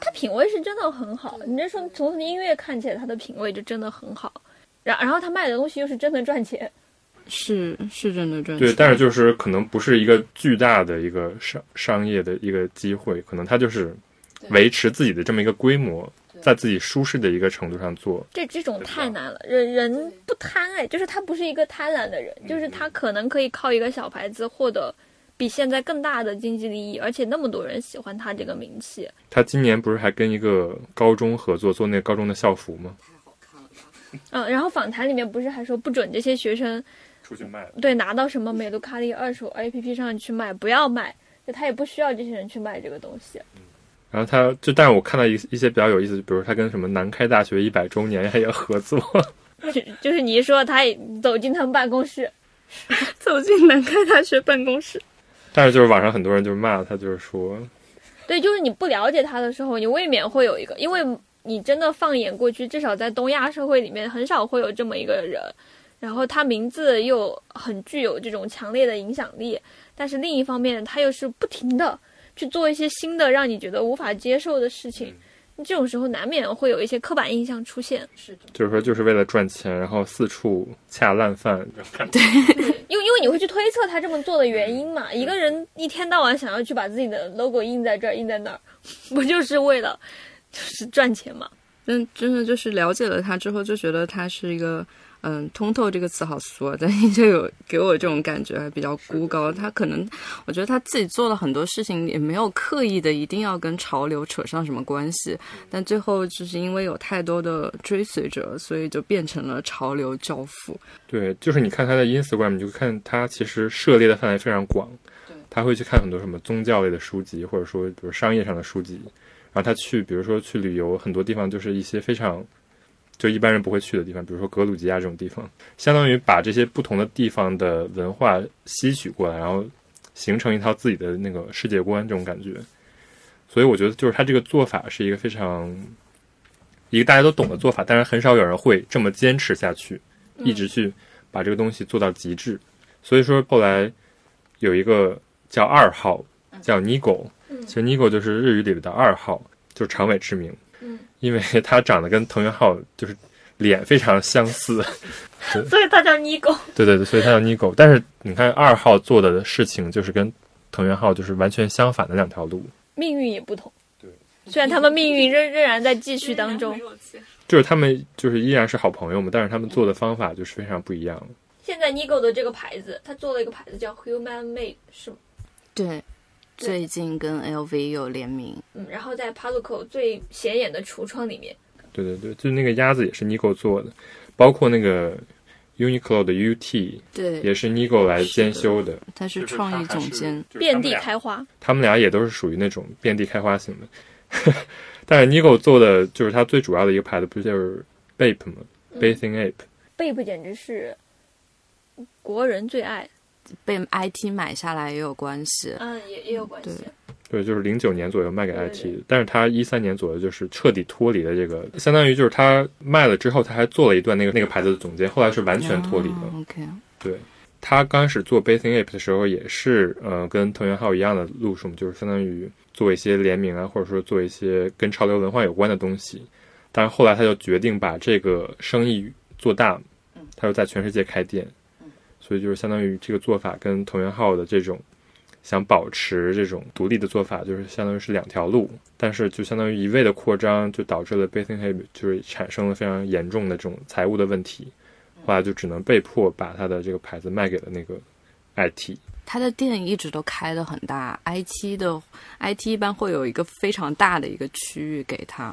他品味是真的很好。你这说从音乐看起来，他的品味就真的很好。然然后他卖的东西又是真的赚钱，是是真的赚钱。对，但是就是可能不是一个巨大的一个商商业的一个机会，可能他就是维持自己的这么一个规模，在自己舒适的一个程度上做。这这种太难了。人人不贪哎，就是他不是一个贪婪的人，就是他可能可以靠一个小牌子获得比现在更大的经济利益，而且那么多人喜欢他这个名气。他今年不是还跟一个高中合作做那个高中的校服吗？嗯，然后访谈里面不是还说不准这些学生出去卖。对拿到什么美卢卡利二手 APP 上去卖，不要卖，就他也不需要这些人去卖这个东西。然后他就，但是我看到一一些比较有意思，比如他跟什么南开大学一百周年也合作，就 就是你一说他也走进他们办公室，走进南开大学办公室。但是就是网上很多人就骂他，就是说，对，就是你不了解他的时候，你未免会有一个，因为你真的放眼过去，至少在东亚社会里面，很少会有这么一个人，然后他名字又很具有这种强烈的影响力，但是另一方面，他又是不停的去做一些新的让你觉得无法接受的事情。这种时候难免会有一些刻板印象出现。是的，就是说就是为了赚钱，然后四处恰烂饭。对，因为因为你会去推测他这么做的原因嘛。一个人一天到晚想要去把自己的 logo 印在这儿、印在那儿，不就是为了就是赚钱嘛？真真的就是了解了他之后，就觉得他是一个。嗯，通透这个词好俗啊，但就有给我这种感觉，还比较孤高。他可能，我觉得他自己做了很多事情，也没有刻意的一定要跟潮流扯上什么关系。但最后就是因为有太多的追随者，所以就变成了潮流教父。对，就是你看他的 Instagram，你就看他其实涉猎的范围非常广。他会去看很多什么宗教类的书籍，或者说比如商业上的书籍。然后他去，比如说去旅游，很多地方就是一些非常。就一般人不会去的地方，比如说格鲁吉亚这种地方，相当于把这些不同的地方的文化吸取过来，然后形成一套自己的那个世界观，这种感觉。所以我觉得，就是他这个做法是一个非常一个大家都懂的做法，但是很少有人会这么坚持下去，一直去把这个东西做到极致。所以说，后来有一个叫二号，叫 Nigo，其实 Nigo 就是日语里的二号，就是长尾之名。因为 他长得跟藤原浩就是脸非常相似，所以他叫尼狗。对对对，所以他叫尼狗。但是你看二号做的事情，就是跟藤原浩就是完全相反的两条路，命运也不同。对，虽然他们命运仍仍然在继续当中，就是他们就是依然是好朋友嘛，但是他们做的方法就是非常不一样。现在妮狗的这个牌子，他做了一个牌子叫 Human Made，是吗？对。最近跟 LV 有联名，嗯，然后在 Paluco 最显眼的橱窗里面，对对对，就是那个鸭子也是 Nigo 做的，包括那个 Uniqlo 的 UT，对，也是 Nigo 来监修的，他是创意总监，遍地开花，他们俩也都是属于那种遍地开花型的，但是 Nigo 做的就是他最主要的一个牌子，不就是 Bape 吗？Bathing Ape，Bape 简直是国人最爱。被 IT 买下来也有关系，嗯，也也有关系。对，就是零九年左右卖给 IT，但是他一三年左右就是彻底脱离了这个，相当于就是他卖了之后，他还做了一段那个那个牌子的总监，后来是完全脱离的。OK，对他刚开始做 Bathing Ape 的时候，也是呃跟藤原浩一样的路数，就是相当于做一些联名啊，或者说做一些跟潮流文化有关的东西。但是后来他就决定把这个生意做大，他就在全世界开店。所以就是相当于这个做法跟藤原浩的这种想保持这种独立的做法，就是相当于是两条路。但是就相当于一味的扩张，就导致了 Bathing Ape 就是产生了非常严重的这种财务的问题。后来就只能被迫把他的这个牌子卖给了那个 IT。他的店一直都开的很大，IT 的 IT 一般会有一个非常大的一个区域给他。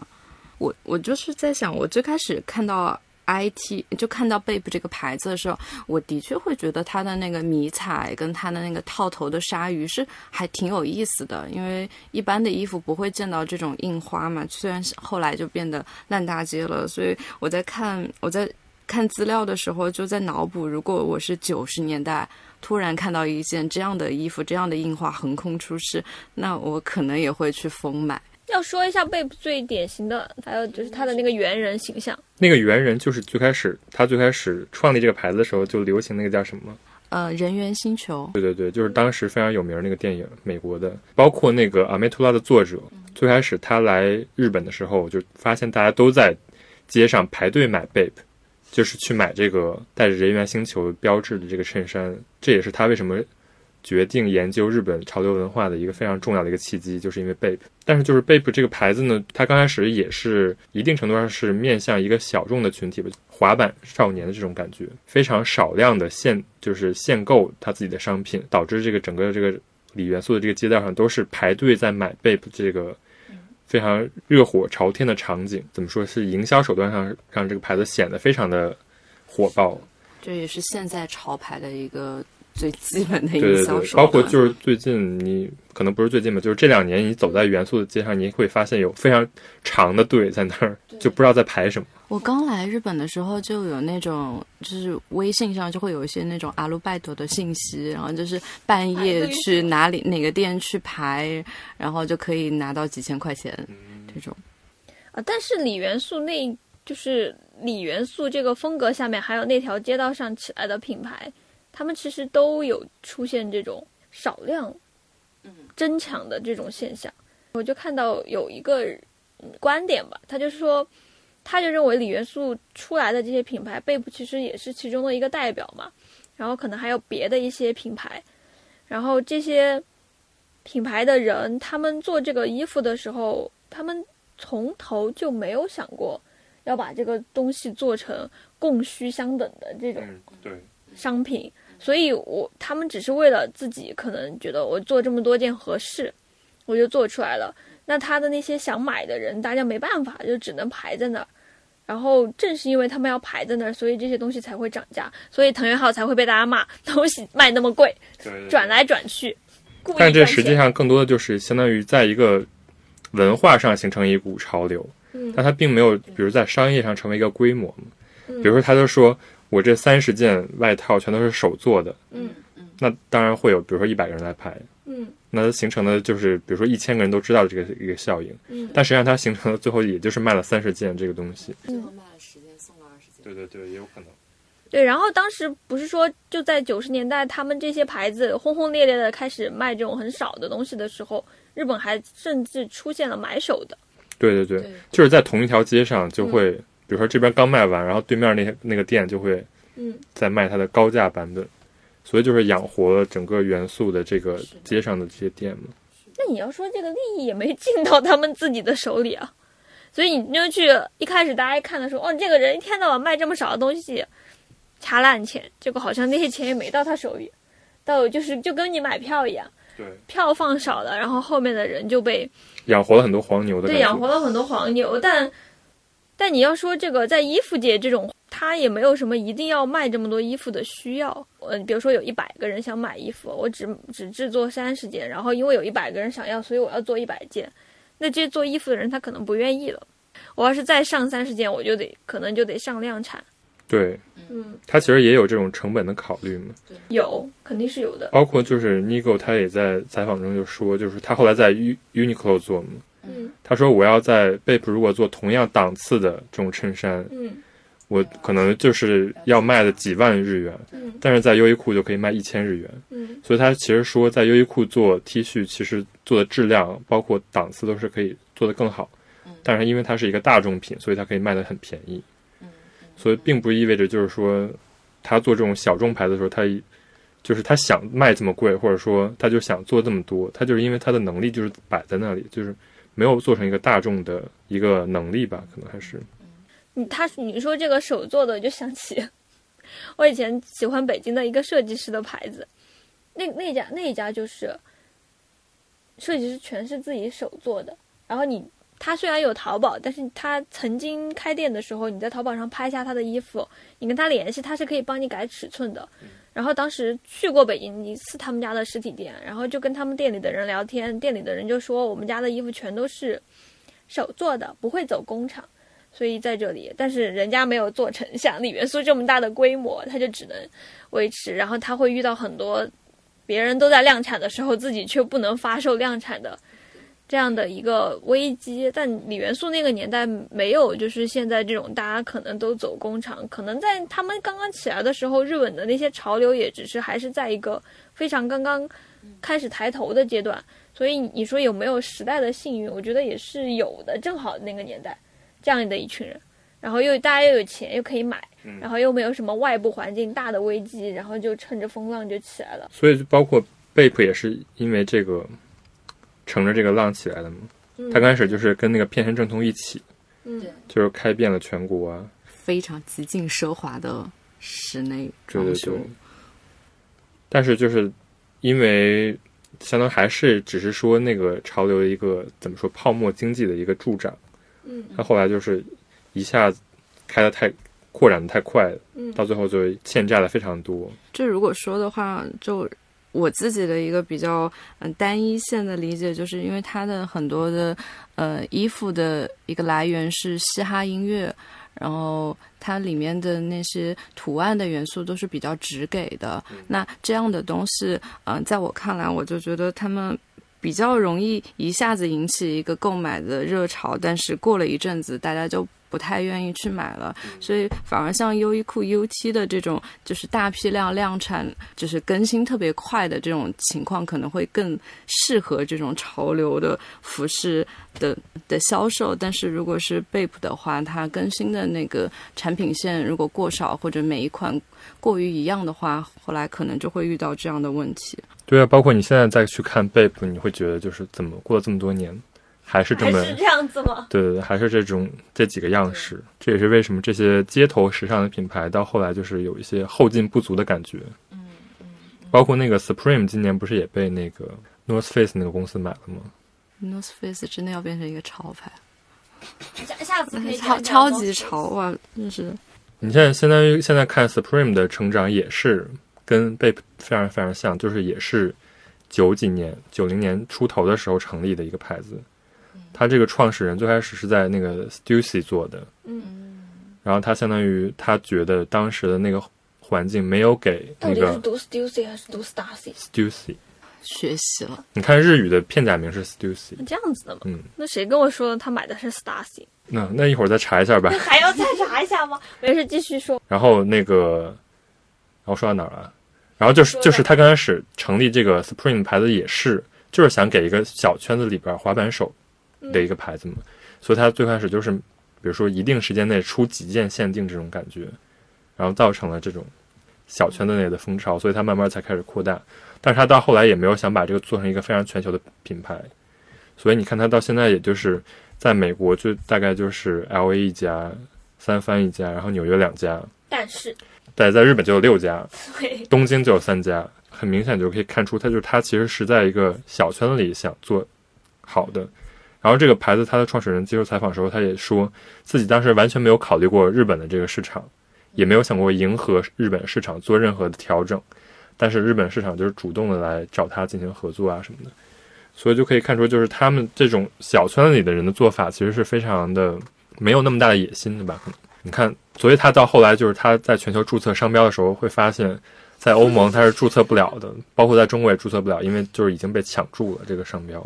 我我就是在想，我最开始看到。I T 就看到 Bape 这个牌子的时候，我的确会觉得它的那个迷彩跟它的那个套头的鲨鱼是还挺有意思的，因为一般的衣服不会见到这种印花嘛。虽然后来就变得烂大街了，所以我在看我在看资料的时候就在脑补，如果我是九十年代突然看到一件这样的衣服，这样的印花横空出世，那我可能也会去疯买。要说一下贝普最典型的，还有就是他的那个猿人形象。那个猿人就是最开始他最开始创立这个牌子的时候就流行那个叫什么？呃，人猿星球。对对对，就是当时非常有名那个电影，美国的，包括那个阿梅图拉的作者，最开始他来日本的时候就发现大家都在街上排队买贝普，就是去买这个带着人猿星球标志的这个衬衫，这也是他为什么。决定研究日本潮流文化的一个非常重要的一个契机，就是因为 Bape。但是就是 Bape 这个牌子呢，它刚开始也是一定程度上是面向一个小众的群体吧，滑板少年的这种感觉，非常少量的限就是限购它自己的商品，导致这个整个这个锂元素的这个街道上都是排队在买 Bape 这个非常热火朝天的场景。怎么说是营销手段上让这个牌子显得非常的火爆？这也是现在潮牌的一个。最基本的营销手段，包括就是最近你可能不是最近吧，就是这两年你走在元素的街上，你会发现有非常长的队在那儿，就不知道在排什么。我刚来日本的时候就有那种，就是微信上就会有一些那种阿鲁拜托的信息，然后就是半夜去哪里哪个店去排，然后就可以拿到几千块钱这种。啊，但是李元素那就是李元素这个风格下面，还有那条街道上起来的品牌，他们其实都有出现这种少量争抢的这种现象。我就看到有一个观点吧，他就是说，他就认为李元素出来的这些品牌，贝普其实也是其中的一个代表嘛。然后可能还有别的一些品牌，然后这些品牌的人，他们做这个衣服的时候，他们从头就没有想过要把这个东西做成供需相等的这种商品，所以我他们只是为了自己可能觉得我做这么多件合适，我就做出来了。那他的那些想买的人，大家没办法，就只能排在那儿。然后正是因为他们要排在那儿，所以这些东西才会涨价，所以藤原浩才会被大家骂 东西卖那么贵，转来转去。但这实际上更多的就是相当于在一个文化上形成一股潮流，但它并没有，比如在商业上成为一个规模嘛。比如说，他就说我这三十件外套全都是手做的，嗯嗯，那当然会有，比如说一百个人来拍，嗯。那它形成的就是，比如说一千个人都知道这个一个效应，嗯，但实际上它形成的最后也就是卖了三十件这个东西，最后卖了十件送了二十件，对对对，也有可能。对，然后当时不是说就在九十年代，他们这些牌子轰轰烈烈的开始卖这种很少的东西的时候，日本还甚至出现了买手的。对对对，就是在同一条街上就会，比如说这边刚卖完，然后对面那些那个店就会，嗯，在卖它的高价版本。所以就是养活了整个元素的这个街上的这些店嘛。那你要说这个利益也没进到他们自己的手里啊。所以你就去一开始大家一看的时候，哦，这个人一天到晚卖这么少的东西，掐烂钱，结果好像那些钱也没到他手里，到就是就跟你买票一样，对，票放少了，然后后面的人就被养活了很多黄牛的，对，养活了很多黄牛，但但你要说这个在衣服界这种。他也没有什么一定要卖这么多衣服的需要。嗯，比如说有一百个人想买衣服，我只只制作三十件，然后因为有一百个人想要，所以我要做一百件。那这些做衣服的人他可能不愿意了。我要是再上三十件，我就得可能就得上量产。对，嗯，他其实也有这种成本的考虑嘛。有，肯定是有的。包括就是 Nigo，他也在采访中就说，就是他后来在 Uniqlo 做嘛。嗯。他说我要在 Bape 如果做同样档次的这种衬衫。嗯。我可能就是要卖的几万日元，但是在优衣库就可以卖一千日元。嗯，所以他其实说在优衣库做 T 恤，其实做的质量包括档次都是可以做得更好。但是因为它是一个大众品，所以它可以卖的很便宜。所以并不意味着就是说他做这种小众牌子的时候，他就是他想卖这么贵，或者说他就想做这么多，他就是因为他的能力就是摆在那里，就是没有做成一个大众的一个能力吧，可能还是。你他你说这个手做的，就想起我以前喜欢北京的一个设计师的牌子，那那家那家就是设计师全是自己手做的。然后你他虽然有淘宝，但是他曾经开店的时候，你在淘宝上拍下他的衣服，你跟他联系，他是可以帮你改尺寸的。然后当时去过北京一次他们家的实体店，然后就跟他们店里的人聊天，店里的人就说我们家的衣服全都是手做的，不会走工厂。所以在这里，但是人家没有做成像锂元素这么大的规模，他就只能维持。然后他会遇到很多别人都在量产的时候，自己却不能发售量产的这样的一个危机。但李元素那个年代没有，就是现在这种大家可能都走工厂，可能在他们刚刚起来的时候，日本的那些潮流也只是还是在一个非常刚刚开始抬头的阶段。所以你说有没有时代的幸运？我觉得也是有的，正好那个年代。这样的一群人，然后又大家又有钱又可以买，然后又没有什么外部环境大的危机，然后就趁着风浪就起来了。所以包括贝普也是因为这个乘着这个浪起来的嘛。他刚开始就是跟那个片山正通一起，嗯，就是开遍了全国啊，非常极尽奢华的室内装修。但是就是因为相当于还是只是说那个潮流的一个怎么说泡沫经济的一个助长。嗯，他后来就是一下子开的太扩展的太快了，嗯，到最后就欠债了非常多。这如果说的话，就我自己的一个比较嗯单一线的理解，就是因为它的很多的呃衣服的一个来源是嘻哈音乐，然后它里面的那些图案的元素都是比较直给的。那这样的东西，嗯，在我看来，我就觉得他们。比较容易一下子引起一个购买的热潮，但是过了一阵子，大家就不太愿意去买了，所以反而像优衣库、UT 的这种就是大批量量产，就是更新特别快的这种情况，可能会更适合这种潮流的服饰的的销售。但是如果是 Bape 的话，它更新的那个产品线如果过少，或者每一款过于一样的话，后来可能就会遇到这样的问题。对啊，包括你现在再去看 Bape，你会觉得就是怎么过了这么多年。还是这么是这样子吗？对对对，还是这种这几个样式，这也是为什么这些街头时尚的品牌到后来就是有一些后劲不足的感觉。嗯嗯，包括那个 Supreme 今年不是也被那个 North Face 那个公司买了吗？North Face 真的要变成一个潮牌，下下次可以超超级潮啊！真是，你现在相当于现在看 Supreme 的成长也是跟 Bape 非常非常像，就是也是九几年九零年出头的时候成立的一个牌子。他这个创始人最开始是在那个 Stussy 做的，嗯，然后他相当于他觉得当时的那个环境没有给那个是读 Stussy 还是读 Stussy？Stussy 学习了。你看日语的片假名是 Stussy，这样子的吗？嗯，那谁跟我说他买的是 Stussy？那那一会儿再查一下吧。还要再查一下吗？没事，继续说。然后那个，然后说到哪儿了？然后就是就是他刚开始成立这个 Supreme 牌子也是，就是想给一个小圈子里边滑板手。的一个牌子嘛，所以它最开始就是，比如说一定时间内出几件限定这种感觉，然后造成了这种小圈子内的风潮，所以它慢慢才开始扩大。但是它到后来也没有想把这个做成一个非常全球的品牌，所以你看它到现在也就是在美国就大概就是 L A 一家，三藩一家，然后纽约两家，但是对，在日本就有六家，对，东京就有三家，很明显就可以看出它就是它其实是在一个小圈子里想做好的。然后这个牌子，它的创始人接受采访的时候，他也说自己当时完全没有考虑过日本的这个市场，也没有想过迎合日本市场做任何的调整。但是日本市场就是主动的来找他进行合作啊什么的，所以就可以看出，就是他们这种小圈子里的人的做法，其实是非常的没有那么大的野心，对吧？你看，所以他到后来就是他在全球注册商标的时候，会发现，在欧盟他是注册不了的，包括在中国也注册不了，因为就是已经被抢注了这个商标。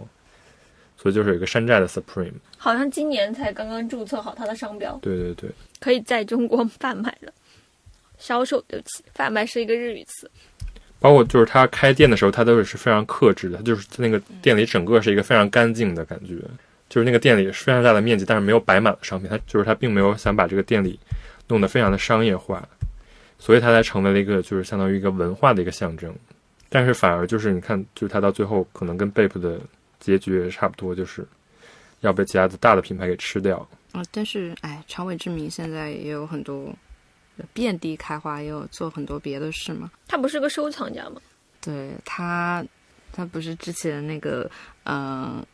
所以就是有一个山寨的 Supreme，好像今年才刚刚注册好它的商标。对对对，可以在中国贩卖的，销售对不起，贩卖是一个日语词。包括就是他开店的时候，他都是非常克制的，他就是那个店里整个是一个非常干净的感觉，就是那个店里非常大的面积，但是没有摆满了商品，他就是他并没有想把这个店里弄得非常的商业化，所以他才成为了一个就是相当于一个文化的一个象征。但是反而就是你看，就是他到最后可能跟 Bape 的。结局也差不多，就是要被其他的大的品牌给吃掉啊！但是，哎，长尾之谜现在也有很多遍地开花，也有做很多别的事嘛。他不是个收藏家吗？对他，他不是之前那个，嗯，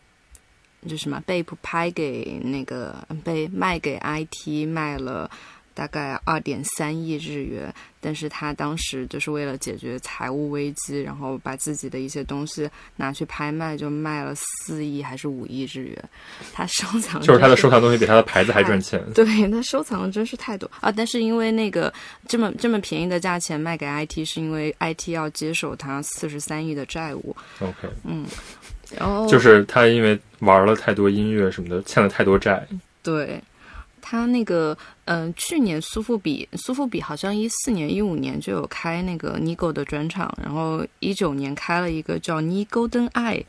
就什么被拍给那个被卖给 IT 卖了。大概二点三亿日元，但是他当时就是为了解决财务危机，然后把自己的一些东西拿去拍卖，就卖了四亿还是五亿日元。他收藏就是他的收藏东西比他的牌子还赚钱。对他收藏的真是太多啊！但是因为那个这么这么便宜的价钱卖给 IT，是因为 IT 要接手他四十三亿的债务。OK，嗯，然后就是他因为玩了太多音乐什么的，欠了太多债。对。他那个，嗯，去年苏富比，苏富比好像一四年、一五年就有开那个 Nigo 的专场，然后一九年开了一个叫 Nigo 灯爱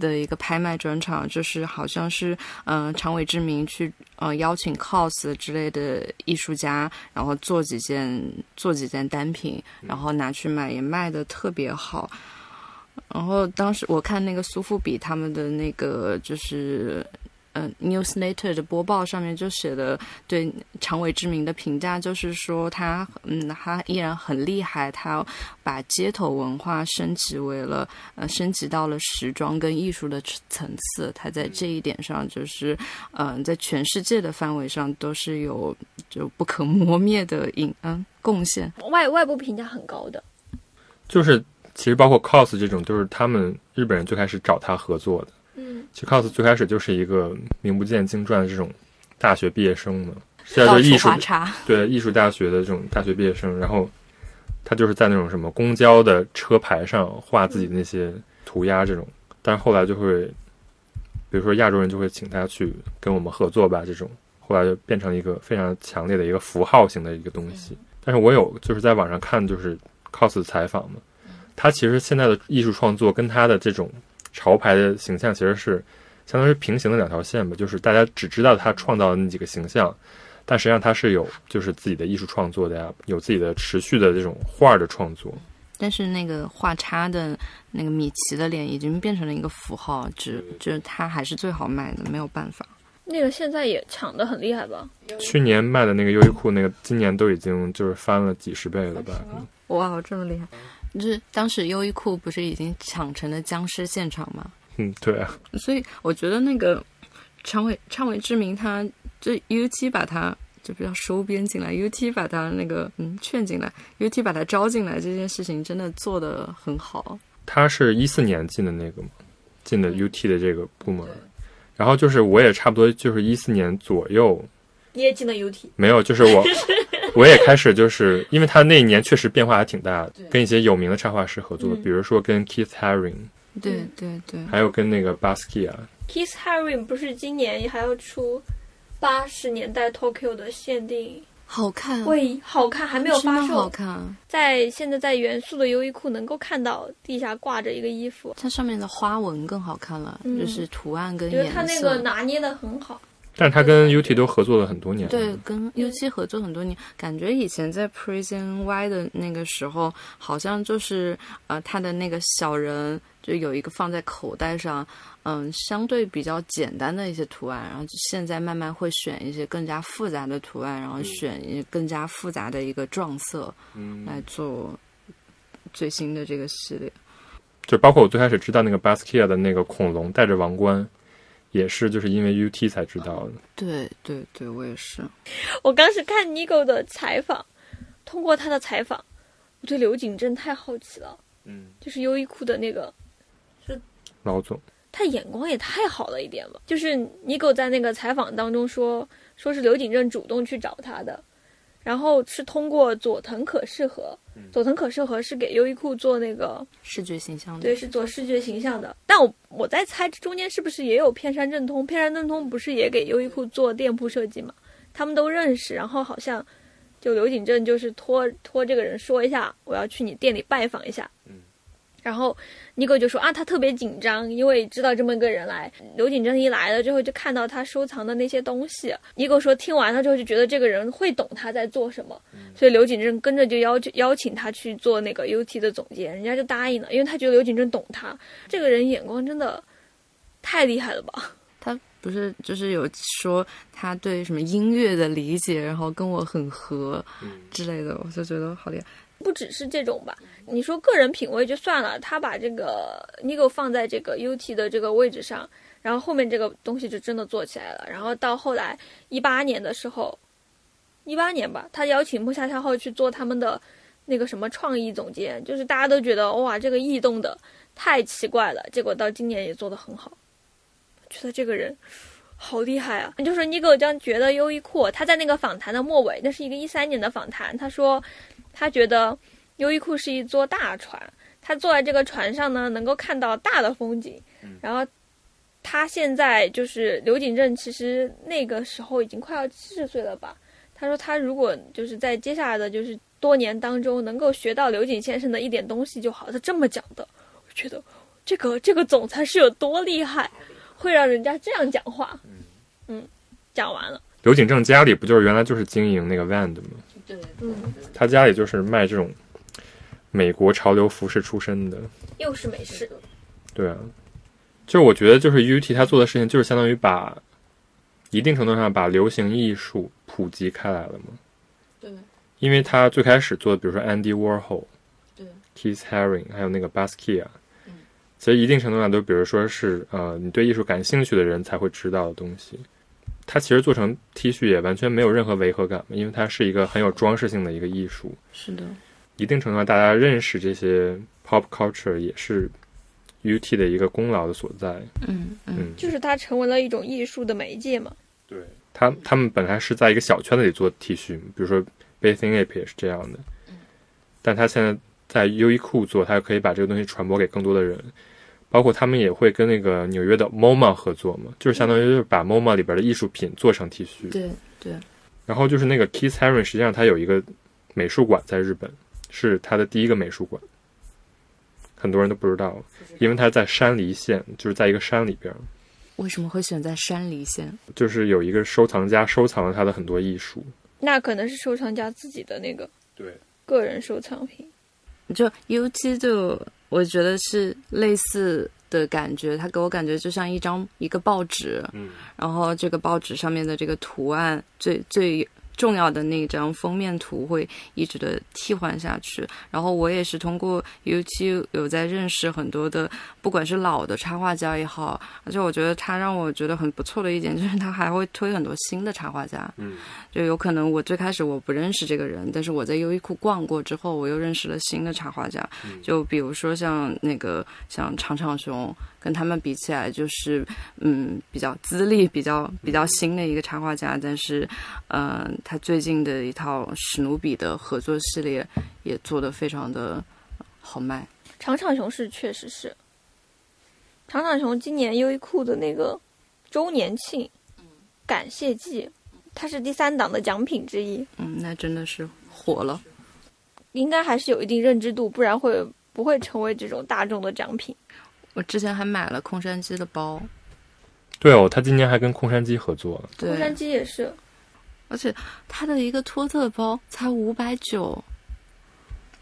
的一个拍卖专场，就是好像是，嗯，长尾之名去，呃，邀请 cos 之类的艺术家，然后做几件做几件单品，然后拿去卖，也卖的特别好。然后当时我看那个苏富比他们的那个就是。嗯，Newsletter 的播报上面就写的对长尾之名的评价，就是说他，嗯，他依然很厉害，他把街头文化升级为了，呃，升级到了时装跟艺术的层次。他在这一点上，就是，嗯，在全世界的范围上都是有就不可磨灭的影，嗯，贡献。外外部评价很高的，就是其实包括 cos 这种，都是他们日本人最开始找他合作的。其实 cos 最开始就是一个名不见经传的这种大学毕业生嘛，现在就是艺术对艺术大学的这种大学毕业生，然后他就是在那种什么公交的车牌上画自己的那些涂鸦这种，但是后来就会，比如说亚洲人就会请他去跟我们合作吧，这种后来就变成一个非常强烈的一个符号型的一个东西。但是我有就是在网上看就是 cos 的采访嘛，他其实现在的艺术创作跟他的这种潮牌的形象其实是相当于平行的两条线吧，就是大家只知道他创造的那几个形象，但实际上他是有就是自己的艺术创作的呀，有自己的持续的这种画的创作。但是那个画叉的那个米奇的脸已经变成了一个符号，只就是它还是最好卖的，没有办法。那个现在也抢得很厉害吧？去年卖的那个优衣库那个，今年都已经就是翻了几十倍了吧？哇，这么厉害！就是当时优衣库不是已经抢成了僵尸现场吗？嗯，对啊。所以我觉得那个昌尾昌尾之明，他就 UT 把他就比较收编进来，UT 把他那个嗯劝进来，UT 把他招进来，这件事情真的做得很好。他是一四年进的那个嘛，进的 UT 的这个部门。然后就是我也差不多就是一四年左右，你也进了 UT？没有，就是我 我也开始就是因为他那一年确实变化还挺大的，跟一些有名的插画师合作，比如说跟 Keith Haring，对对对，还有跟那个 Basquiat。Keith Haring 不是今年还要出八十年代 Tokyo 的限定？好看，喂好看，还没有发售。好看，在现在在元素的优衣库能够看到地下挂着一个衣服，它上面的花纹更好看了，就是图案跟颜色。它那个拿捏的很好。但是他跟 UT 都合作了很多年。对，跟 UT 合作很多年，感觉以前在 Prison Y 的那个时候，好像就是呃，他的那个小人就有一个放在口袋上。嗯，相对比较简单的一些图案，然后现在慢慢会选一些更加复杂的图案，然后选一更加复杂的一个撞色，嗯，来做最新的这个系列。就包括我最开始知道那个 Basquiat 的那个恐龙戴着王冠，也是就是因为 UT 才知道的。对对对，我也是。我当时看 Nigo 的采访，通过他的采访，我对刘景正太好奇了。嗯，就是优衣库的那个是老总。他眼光也太好了一点吧？就是尼狗在那个采访当中说，说是刘景正主动去找他的，然后是通过佐藤可士和，佐藤可士和是给优衣库做那个视觉形象的，对，是做视觉形象的。但我我在猜，这中间是不是也有片山正通？片山正通不是也给优衣库做店铺设计吗？他们都认识，然后好像就刘景正就是托托这个人说一下，我要去你店里拜访一下。然后尼狗就说啊，他特别紧张，因为知道这么一个人来。刘景正一来了之后，就看到他收藏的那些东西。尼狗说听完了之后就觉得这个人会懂他在做什么，所以刘景正跟着就邀邀请他去做那个 UT 的总监，人家就答应了，因为他觉得刘景正懂他这个人，眼光真的太厉害了吧？他不是就是有说他对什么音乐的理解，然后跟我很合之类的，我就觉得好厉害。不只是这种吧，你说个人品味就算了，他把这个 Nigo 放在这个 UT 的这个位置上，然后后面这个东西就真的做起来了。然后到后来一八年的时候，一八年吧，他邀请木下太后去做他们的那个什么创意总监，就是大家都觉得哇，这个异动的太奇怪了。结果到今年也做得很好，觉得这个人好厉害啊！就是 Nigo 将觉得优衣库，他在那个访谈的末尾，那是一个一三年的访谈，他说。他觉得优衣库是一座大船，他坐在这个船上呢，能够看到大的风景。然后他现在就是刘景正，其实那个时候已经快要七十岁了吧？他说他如果就是在接下来的就是多年当中能够学到刘景先生的一点东西就好。他这么讲的，我觉得这个这个总裁是有多厉害，会让人家这样讲话。嗯，讲完了。刘景正家里不就是原来就是经营那个 Van 的吗？对，嗯，他家里就是卖这种美国潮流服饰出身的，又是美式。对啊，就我觉得就是 UT 他做的事情就是相当于把一定程度上把流行艺术普及开来了嘛。对，因为他最开始做的，比如说 Andy Warhol，对，Keith Haring，还有那个 Basquiat，嗯，其实一定程度上都比如说是呃，你对艺术感兴趣的人才会知道的东西。它其实做成 T 恤也完全没有任何违和感，因为它是一个很有装饰性的一个艺术。是的，一定程度上，大家认识这些 pop culture 也是 UT 的一个功劳的所在。嗯嗯，就是它成为了一种艺术的媒介嘛。对，他他们本来是在一个小圈子里做 T 恤，比如说 Bathing Ape 也是这样的。嗯，但他现在在优衣库做，他可以把这个东西传播给更多的人。包括他们也会跟那个纽约的 MoMA 合作嘛，就是相当于就是把 MoMA 里边的艺术品做成 T 恤。对对，然后就是那个 Keith Haring，实际上他有一个美术馆在日本，是他的第一个美术馆，很多人都不知道，因为他在山梨县，就是在一个山里边，为什么会选在山梨县？就是有一个收藏家收藏了他的很多艺术。那可能是收藏家自己的那个对，个人收藏品。就 U 七就我觉得是类似的感觉，它给我感觉就像一张一个报纸，嗯然后这个报纸上面的这个图案最最重要的那张封面图会一直的替换下去。然后我也是通过 YouTube 有在认识很多的，不管是老的插画家也好，而且我觉得他让我觉得很不错的一点 就是他还会推很多新的插画家。嗯就有可能我最开始我不认识这个人，但是我在优衣库逛过之后，我又认识了新的插画家。嗯就比如说像那个像长长熊，跟他们比起来，就是嗯比较资历比较比较新的一个插画家，但是嗯、呃他最近的一套史努比的合作系列也做得非常的好卖。长长熊是确实是，长长熊今年优衣库的那个周年庆感谢季，它是第三档的奖品之一，嗯，那真的是火了。应该还是有一定认知度，不然会不会成为这种大众的奖品？我之前还买了空山鸡的包，对哦，他今年还跟空山鸡合作了。对，空山鸡也是，而且它的一个托特包才五百九，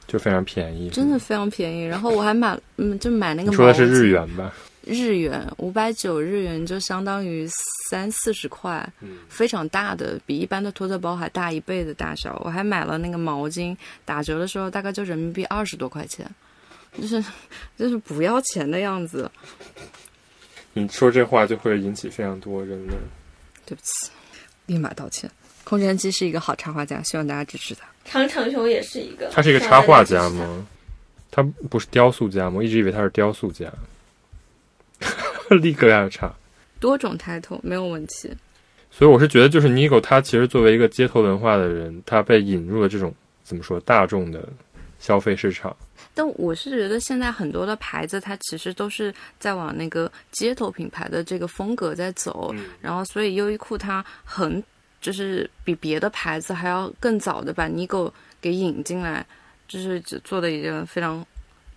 就非常便宜，真的非常便宜。然后我还买，嗯，就买那个你说的是日元吧？日元五百九日元就相当于三四十块，嗯非常大的，比一般的托特包还大一倍的大小。我还买了那个毛巾，打折的时候大概就人民币二十多块钱，就是就是不要钱的样子。你说这话就会引起非常多人的。对不起，立马道歉。空山鸡是一个好插画家，希望大家支持他。长长熊也是一个，他是一个插画家？吗？他不是雕塑家吗？我一直以为他是雕塑家。立刻要差。多种 title 没有问题。所以我是觉得，就是 Nigo 他其实作为一个街头文化的人，他被引入了这种怎么说大众的消费市场。但我是觉得现在很多的牌子，它其实都是在往那个街头品牌的这个风格在走，嗯然后所以优衣库它很就是比别的牌子还要更早的把 Nigo 给引进来，就是只做的一件非常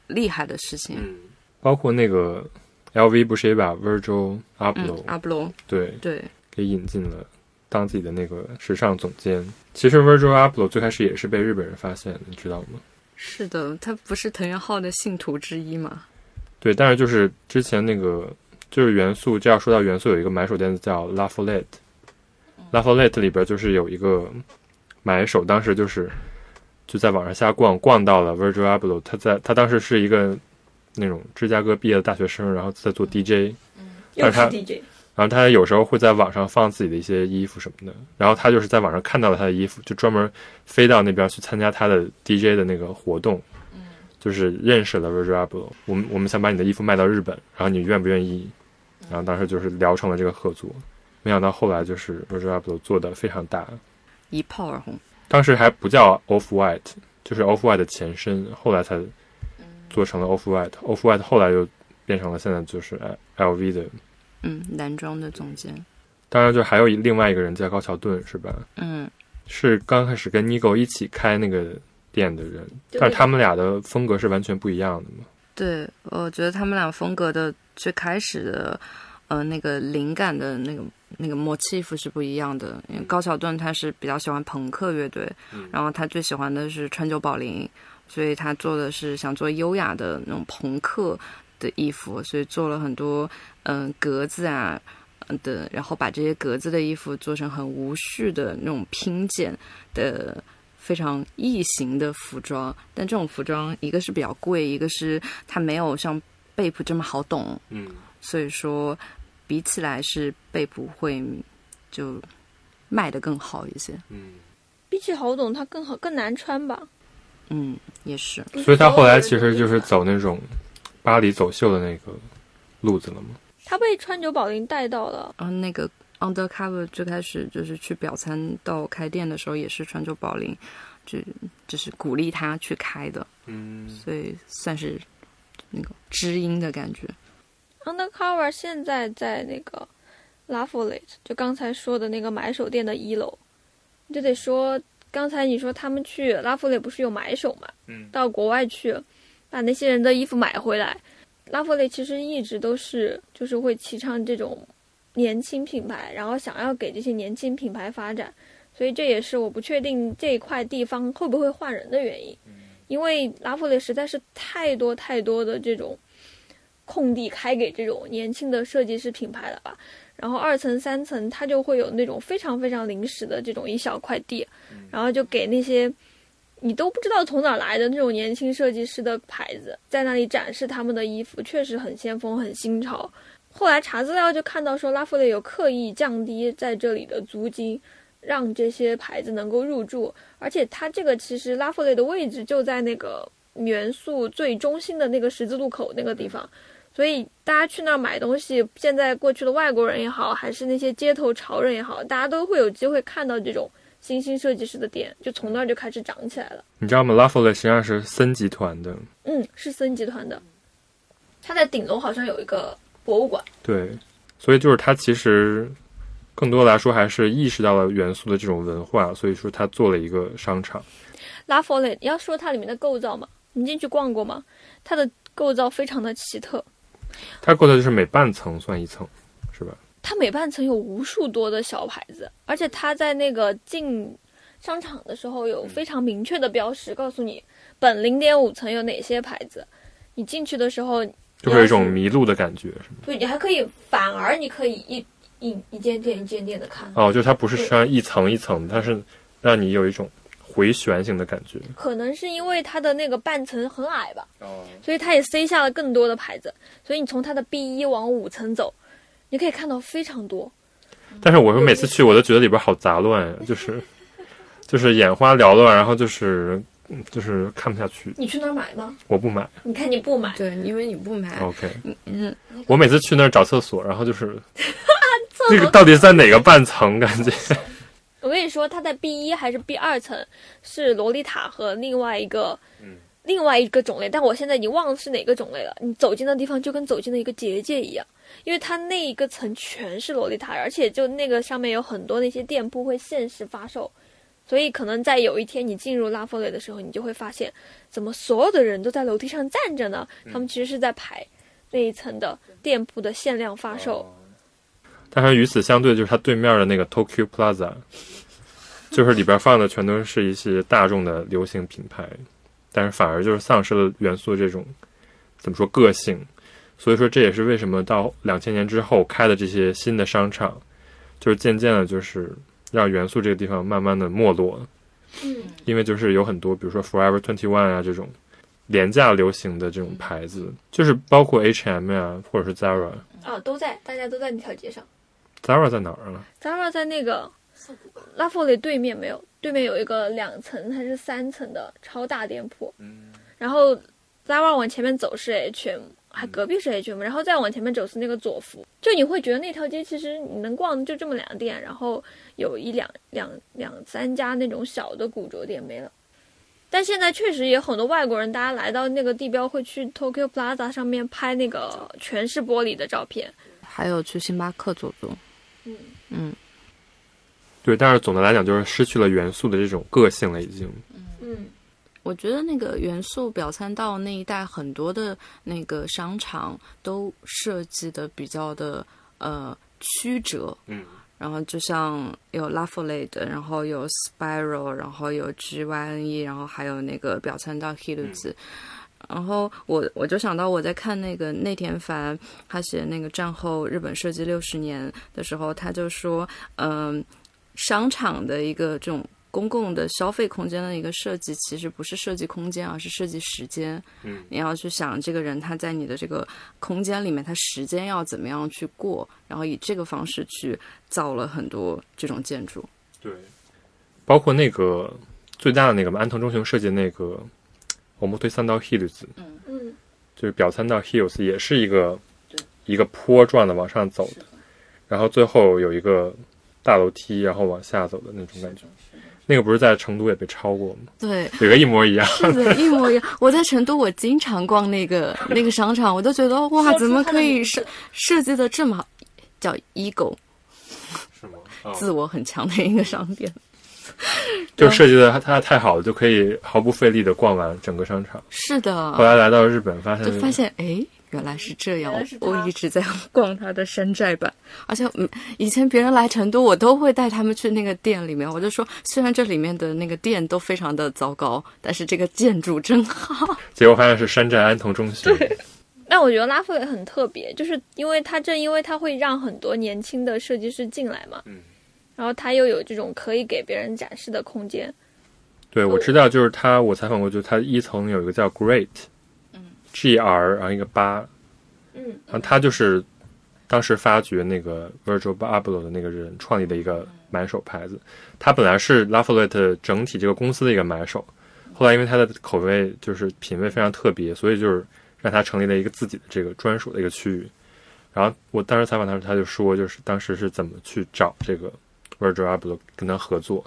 厉害的事情。嗯，包括那个 LV 不是也把 Virgil 嗯 Abloh、，对对，给引进了，当自己的那个时尚总监。其实 Virgil Abloh 最开始也是被日本人发现的，你知道吗？是的，他不是藤原浩的信徒之一嘛？对，但是就是之前那个就是元素，这要说到元素，有一个买手店叫 La Follette，La Follette 里边就是有一个买手，当时就是就在网上瞎逛，逛到了 Virgil Abloh，他在他当时是一个那种芝加哥毕业的大学生，然后在做 DJ，又是但是他 DJ，然后他有时候会在网上放自己的一些衣服什么的，然后他就是在网上看到了他的衣服，就专门飞到那边去参加他的 DJ 的那个活动，就是认识了 Abloh。我们我们想把你的衣服卖到日本，然后你愿不愿意？然后当时就是聊成了这个合作，没想到后来就是 Abloh 做的非常大，一炮而红。当时还不叫 Off White，就是 Off White 的前身，后来才做成了 Off White。Off White 后来又变成了现在就是 LV 的。嗯，男装的总监。当然，就还有另外一个人叫高桥盾，是吧？嗯，是刚开始跟 Nigo 一起开那个店的人，但是他们俩的风格是完全不一样的嘛。对，我觉得他们俩风格的最开始的，呃，那个灵感的那个那个 motif 是不一样的。因为高桥盾他是比较喜欢朋克乐队，然后他最喜欢的是川久保玲，所以他做的是想做优雅的那种朋克的衣服，所以做了很多嗯、格子啊。嗯的，然后把这些格子的衣服做成很无序的那种拼剪的非常异形的服装，但这种服装一个是比较贵，一个是它没有像贝普这么好懂，嗯，所以说比起来是贝普会就卖的更好一些。嗯，比起好懂，它更好更难穿吧？嗯，也是。所以他后来其实就是走那种巴黎走秀的那个路子了吗。他被川久保玲带到了，然后那个 Undercover 最开始就是去表参道开店的时候，也是川久保玲就就是鼓励他去开的，嗯，所以算是那个知音的感觉。Undercover 现在在那个 Lafayette，就刚才说的那个买手店的一楼，你就得说刚才你说他们去 Lafayette 不是有买手嘛？嗯，到国外去把那些人的衣服买回来。Lafayette 其实一直都是就是会提倡这种年轻品牌，然后想要给这些年轻品牌发展，所以这也是我不确定这一块地方会不会换人的原因，因为拉夫雷实在是太多太多的这种空地开给这种年轻的设计师品牌了吧。然后二层、三层，它就会有那种非常非常临时的这种一小块地，然后就给那些你都不知道从哪来的那种年轻设计师的牌子，在那里展示他们的衣服，确实很先锋、很新潮。后来查资料就看到说，拉夫雷有刻意降低在这里的租金，让这些牌子能够入住。而且它这个其实拉夫雷的位置就在那个元素最中心的那个十字路口那个地方。所以大家去那儿买东西，现在过去的外国人也好，还是那些街头潮人也好，大家都会有机会看到这种新兴设计师的店，就从那儿就开始涨起来了。你知道吗 l a f a y e 实际上是森集团的，嗯，是森集团的，它在顶楼好像有一个博物馆。对，所以就是它其实更多来说还是意识到了元素的这种文化，所以说它做了一个商场。拉弗雷，要说它里面的构造嘛，你进去逛过吗？它的构造非常的奇特。它过的就是每半层算一层，是吧？它每半层有无数多的小牌子，而且它在那个进商场的时候有非常明确的标识，告诉你本零点五层有哪些牌子。你进去的时候就会有一种迷路的感觉，是吗？对，你还可以反而你可以一一一间店一间店的看。哦，就它不是像一层一层，它是让你有一种回旋型的感觉。可能是因为它的那个半层很矮吧，哦，所以它也塞下了更多的牌子。所以你从它的 B 一往五层走，你可以看到非常多。但是我说每次去，我都觉得里边好杂乱呀，就是 就是眼花缭乱，然后就是嗯就是看不下去。你去那儿买吗？我不买你看你不买，对，因为你不买，，OK。嗯，我每次去那儿找厕所，然后就是 那个到底在哪个半层？感觉我跟你说，它在 B 一还是 B 二层是洛丽塔和另外一个，嗯另外一个种类，但我现在已经忘了是哪个种类了。你走进的地方就跟走进了一个结界一样，因为它那一个层全是洛丽塔，而且就那个上面有很多那些店铺会限时发售，所以可能在有一天你进入拉弗雷的时候，你就会发现，怎么所有的人都在楼梯上站着呢？他们其实是在排那一层的店铺的限量发售。但是与此相对，就是它对面的那个 Tokyo Plaza，就是里边放的全都是一些大众的流行品牌，但是反而就是丧失了元素这种怎么说个性。所以说这也是为什么到两千年之后开的这些新的商场，就是渐渐的，就是让元素这个地方慢慢的没落。嗯，因为就是有很多，比如说 Forever Twenty One 啊这种廉价流行的这种牌子，就是包括 H&M 啊、或者是 Zara。啊，都在，大家都在那条街上。Zara 在哪儿啊？Zara 在那个拉弗雷对面没有，对面有一个两层还是三层的超大店铺。嗯然后 Zara 往前面走是 H&M，还隔壁是 H&M，然后再往前面走是那个左福。就你会觉得那条街其实你能逛就这么两个店，然后有一两两两三家那种小的古着店没了。但现在确实也很多外国人，大家来到那个地标会去 Tokyo Plaza 上面拍那个全是玻璃的照片。还有去星巴克走走，嗯嗯，对，但是总的来讲，就是失去了元素的这种个性了，已经。嗯。我觉得那个元素表参道那一带很多的那个商场都设计的比较的呃曲折，嗯，然后就像有 La f o l a t 然后有 Spiral，然后有 GYNE，然后还有那个表参道 h i l u z 然后我我就想到我在看那个内田凡他写那个战后日本设计六十年的时候，他就说，嗯、商场的一个这种公共的消费空间的一个设计，其实不是设计空间，而是设计时间。嗯，你要去想这个人他在你的这个空间里面，他时间要怎么样去过，然后以这个方式去造了很多这种建筑。对，包括那个最大的那个嘛，安藤忠雄设计的那个我们推三道 hills，嗯。就是表参道 hills 也是一个一个坡状的往上走的，然后最后有一个大楼梯，然后往下走的那种感觉。那个不是在成都也被抄过吗？对，有个一模一样。是的，一模一样。我在成都，我经常逛那个 那个商场，我都觉得哇，怎么可以设设计的这么好？叫 ego，是吗？哦自我很强的一个商店。就设计的它它太好了，就可以毫不费力的逛完整个商场。是的，后来来到日本，发现就发现哎，原来是这样我一直在逛它的山寨版，而且嗯，以前别人来成都，我都会带他们去那个店里面。我就说，虽然这里面的那个店都非常的糟糕，但是这个建筑真好。结果发现是山寨安藤忠雄。但我觉得拉夫雷很特别，就是因为它正因为它会让很多年轻的设计师进来嘛，嗯，然后它又有这种可以给别人展示的空间，对，我知道，就是他，我采访过，就是他一层有一个叫 Great，嗯，G R，然后一个八，嗯，然后他就是当时发掘那个 Virgil Abloh 的那个人创立的一个买手牌子。他本来是 Lafayette 整体这个公司的一个买手，后来因为他的口味就是品味非常特别，所以就是让他成立了一个自己的这个专属的一个区域。然后我当时采访他时，他就说，就是当时是怎么去找这个 Virgil Abloh 跟他合作，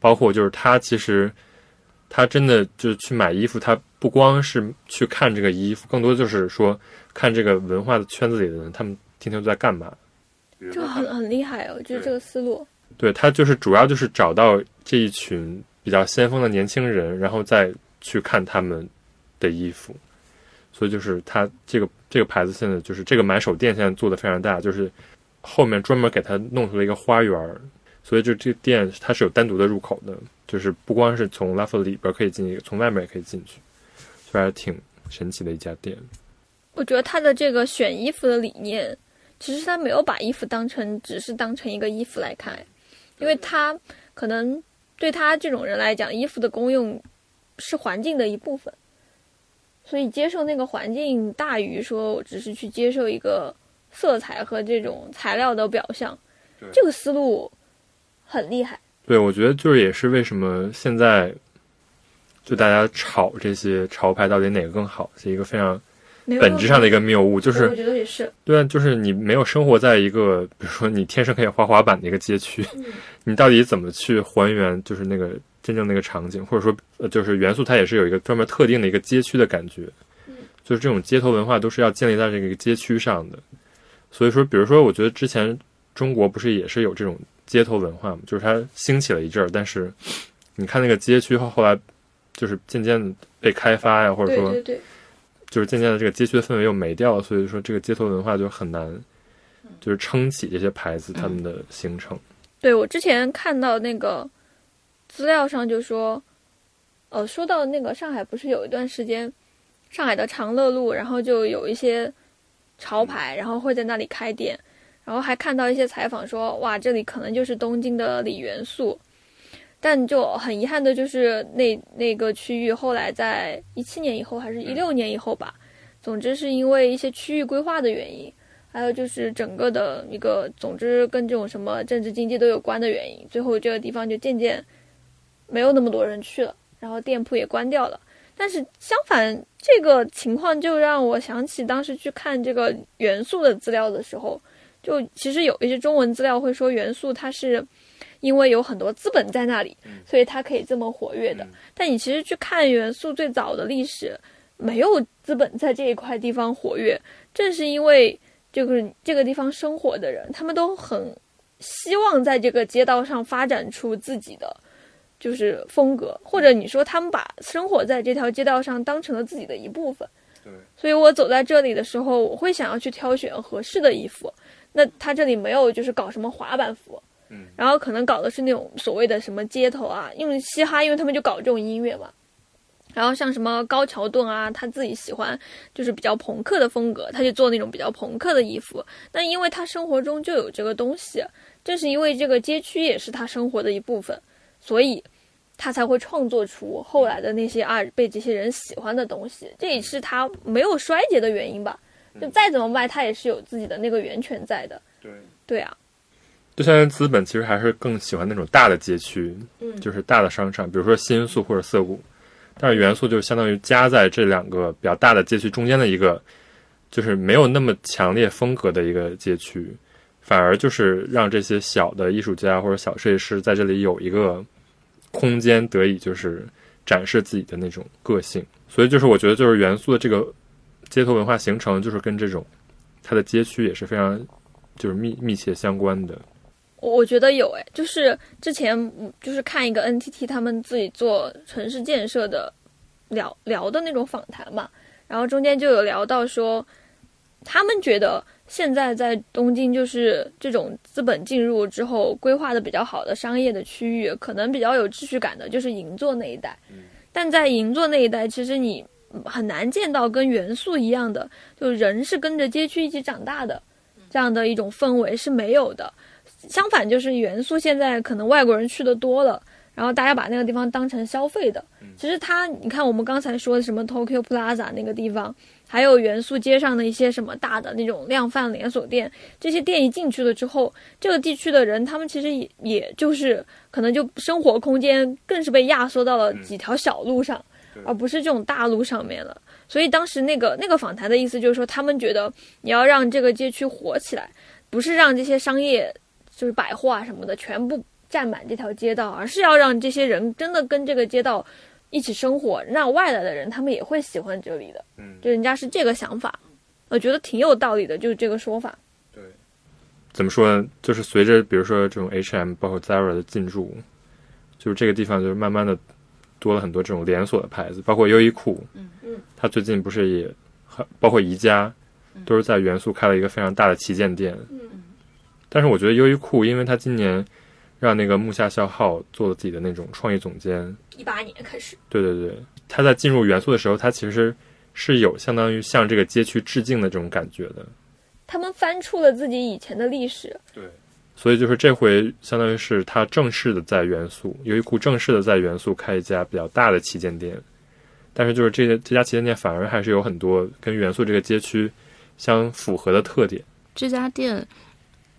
包括就是他其实他真的就是去买衣服，他不光是去看这个衣服，更多就是说看这个文化的圈子里的人，他们天天都在干嘛。这个很很厉害哦，就是这个思路。对他就是主要就是找到这一群比较先锋的年轻人，然后再去看他们的衣服，所以就是他这个这个牌子现在就是这个买手店现在做的非常大，就是后面专门给他弄出了一个花园儿，所以就这个店它是有单独的入口的，就是不光是从拉夫里边可以进去，从外面也可以进去，就还是挺神奇的一家店。我觉得他的这个选衣服的理念，其实他没有把衣服当成只是当成一个衣服来看，因为他可能对他这种人来讲，衣服的功用是环境的一部分，所以接受那个环境大于说我只是去接受一个色彩和这种材料的表象，这个思路很厉害。对，我觉得就是也是为什么现在就大家炒这些潮牌到底哪个更好，是一个非常本质上的一个谬误，就是我觉得也是，对啊，就是你没有生活在一个，比如说你天生可以滑滑板的一个街区，你到底怎么去还原就是那个真正那个场景，或者说呃就是元素它也是有一个专门特定的一个街区的感觉，就是这种街头文化都是要建立在这个街区上的。所以说，比如说，我觉得之前中国不是也是有这种街头文化嘛，就是它兴起了一阵儿，但是你看那个街区后后来就是渐渐的被开发呀，或者说就是渐渐的这个街区的氛围又没掉了，所以说这个街头文化就很难，就是撑起这些牌子他们的形成。对我之前看到那个资料上就说，呃，说到那个上海不是有一段时间，上海的长乐路，然后就有一些潮牌，然后会在那里开店，然后还看到一些采访说，哇，这里可能就是东京的李元素，但就很遗憾的就是那那个区域后来在一七年以后还是一六年以后吧，总之是因为一些区域规划的原因。还有就是整个的一个，总之跟这种什么政治经济都有关的原因，最后这个地方就渐渐没有那么多人去了，然后店铺也关掉了。但是相反，这个情况就让我想起当时去看这个元素的资料的时候，就其实有一些中文资料会说元素它是因为有很多资本在那里，所以它可以这么活跃的。但你其实去看元素最早的历史，没有资本在这一块地方活跃，正是因为。就是这个地方生活的人，他们都很希望在这个街道上发展出自己的就是风格，或者你说他们把生活在这条街道上当成了自己的一部分。对，所以我走在这里的时候，我会想要去挑选合适的衣服。那他这里没有就是搞什么滑板服，嗯，然后可能搞的是那种所谓的什么街头啊，因为嘻哈，因为他们就搞这种音乐嘛。然后像什么高桥盾啊，他自己喜欢就是比较朋克的风格，他就做那种比较朋克的衣服。那因为他生活中就有这个东西，正是因为这个街区也是他生活的一部分，所以他才会创作出后来的那些啊被这些人喜欢的东西。这也是他没有衰竭的原因吧？就再怎么卖，它也是有自己的那个源泉在的。对，对啊，就现在资本其实还是更喜欢那种大的街区，嗯就是大的商场，比如说新宿或者涩谷。但是元素就相当于夹在这两个比较大的街区中间的一个，就是没有那么强烈风格的一个街区，反而就是让这些小的艺术家或者小设计师在这里有一个空间得以就是展示自己的那种个性。所以就是我觉得就是元素的这个街头文化形成，就是跟这种它的街区也是非常就是密密切相关的。我我觉得有哎，就是之前就是看一个 NTT 他们自己做城市建设的聊聊的那种访谈嘛，然后中间就有聊到说，他们觉得现在在东京就是这种资本进入之后规划的比较好的商业的区域，可能比较有秩序感的就是银座那一带。但在银座那一带，其实你很难见到跟元素一样的，就人是跟着街区一起长大的这样的一种氛围是没有的。相反，就是元素现在可能外国人去的多了，然后大家把那个地方当成消费的。其实它，你看我们刚才说的什么 Tokyo Plaza 那个地方，还有元素街上的一些什么大的那种量贩连锁店，这些店一进去了之后，这个地区的人他们其实也也就是可能就生活空间更是被压缩到了几条小路上，而不是这种大路上面了。所以当时那个那个访谈的意思就是说，他们觉得你要让这个街区火起来，不是让这些商业就是百货啊什么的全部占满这条街道，而是要让这些人真的跟这个街道。一起生活，让外来的人他们也会喜欢这里的，嗯，就人家是这个想法，我觉得挺有道理的，就是这个说法。对，怎么说呢？就是随着比如说这种 H&M 包括 Zara 的进驻，就是这个地方就是慢慢的多了很多这种连锁的牌子，包括优衣库，嗯。嗯，它最近不是也很包括宜家，都是在元素开了一个非常大的旗舰店，嗯，但是我觉得优衣库，因为它今年让那个木下孝浩做了自己的那种创意总监。一八年开始，对对对，他在进入元素的时候，他其实是有相当于向这个街区致敬的这种感觉的。他们翻出了自己以前的历史，对，所以就是这回相当于是他正式的在元素优衣库正式的在元素开一家比较大的旗舰店，但是就是这些这家旗舰店反而还是有很多跟元素这个街区相符合的特点。这家店，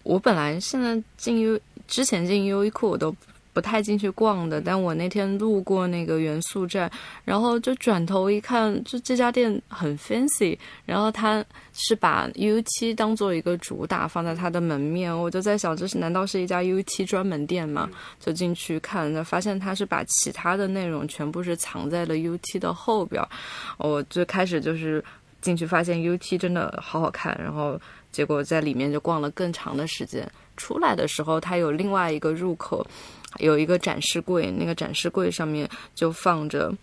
我本来现在进优之前进优衣库我都。不太进去逛的，但我那天路过那个元素站，然后就转头一看，就这家店很 fancy，然后他是把 U 七当做一个主打放在他的门面，我就在想，这是难道是一家 U 七专门店吗？就进去看，发现他是把其他的内容全部是藏在了 U T 的后边，我最开始就是进去发现 U T 真的好好看，然后结果在里面就逛了更长的时间，出来的时候它有另外一个入口。有一个展示柜，那个展示柜上面就放着，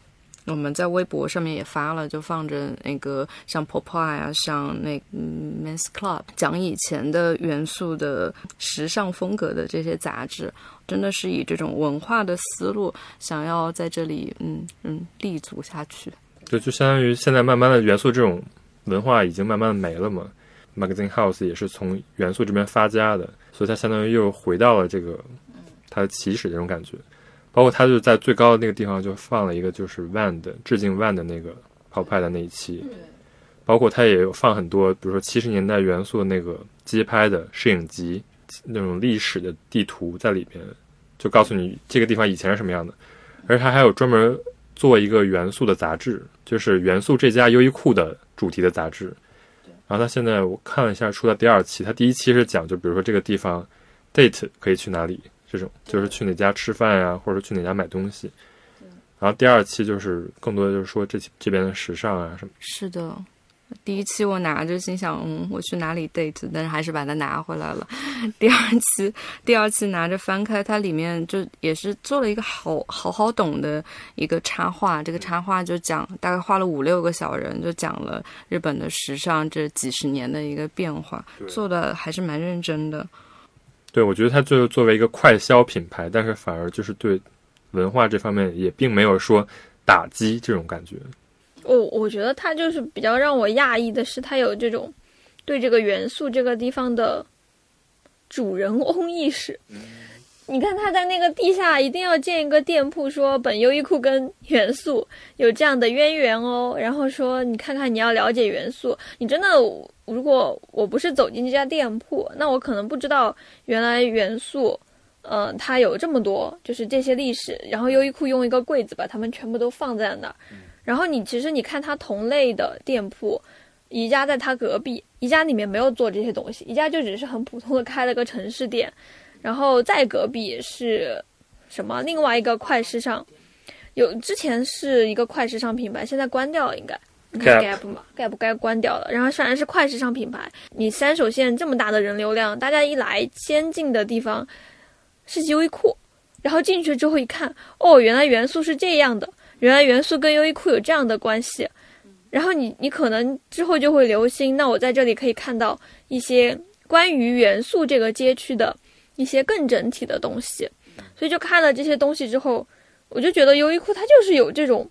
我们在微博上面也发了，就放着那个像 Pop Eye 啊，像那 Men's Club 讲以前的元素的时尚风格的这些杂志，真的是以这种文化的思路，想要在这里嗯嗯立足下去。就，就相当于现在慢慢的元素这种文化已经慢慢的没了嘛，Magazine House 也是从元素这边发家的，所以它相当于又回到了这个。它的起始这种感觉，包括它就在最高的那个地方就放了一个就是 Van 的致敬 Van 的那个跑派的那一期，包括它也有放很多，比如说七十年代元素的那个街拍的摄影集，那种历史的地图在里边，就告诉你这个地方以前是什么样的。而它还有专门做一个元素的杂志，就是元素这家优衣库的主题的杂志。然后它现在我看了一下，出了第二期，它第一期是讲就比如说这个地方 date 可以去哪里。这种就是去哪家吃饭呀，或者去哪家买东西。然后第二期就是更多的就是说这这边的时尚啊什么。是的，第一期我拿着心想，嗯，我去哪里 date，但是还是把它拿回来了。第二期，第二期拿着翻开，它里面就也是做了一个好好好懂的一个插画。这个插画就讲，大概画了五六个小人，就讲了日本的时尚这几十年的一个变化，做的还是蛮认真的。对，我觉得它就作为一个快消品牌，但是反而就是对文化这方面也并没有说打击这种感觉。我我觉得它就是比较让我讶异的是，它有这种对这个元素这个地方的主人翁意识。你看他在那个地下一定要建一个店铺，说本优衣库跟元素有这样的渊源哦。然后说你看看你要了解元素，你真的如果我不是走进这家店铺，那我可能不知道原来元素，呃，它有这么多就是这些历史。然后优衣库用一个柜子把它们全部都放在那儿。然后你其实你看它同类的店铺，宜家在它隔壁，宜家里面没有做这些东西，宜家就只是很普通的开了个城市店。然后再隔壁是什么另外一个快时尚，有之前是一个快时尚品牌，现在关掉了，应该。Gap 嘛，Gap 该关掉了。然后虽然是快时尚品牌，你三手线这么大的人流量，大家一来先进的地方是优衣库，然后进去之后一看，哦，原来元素是这样的，原来元素跟优衣库有这样的关系。然后你你可能之后就会留心，那我在这里可以看到一些关于元素这个街区的一些更整体的东西，所以就看了这些东西之后，我就觉得优衣库它就是有这种。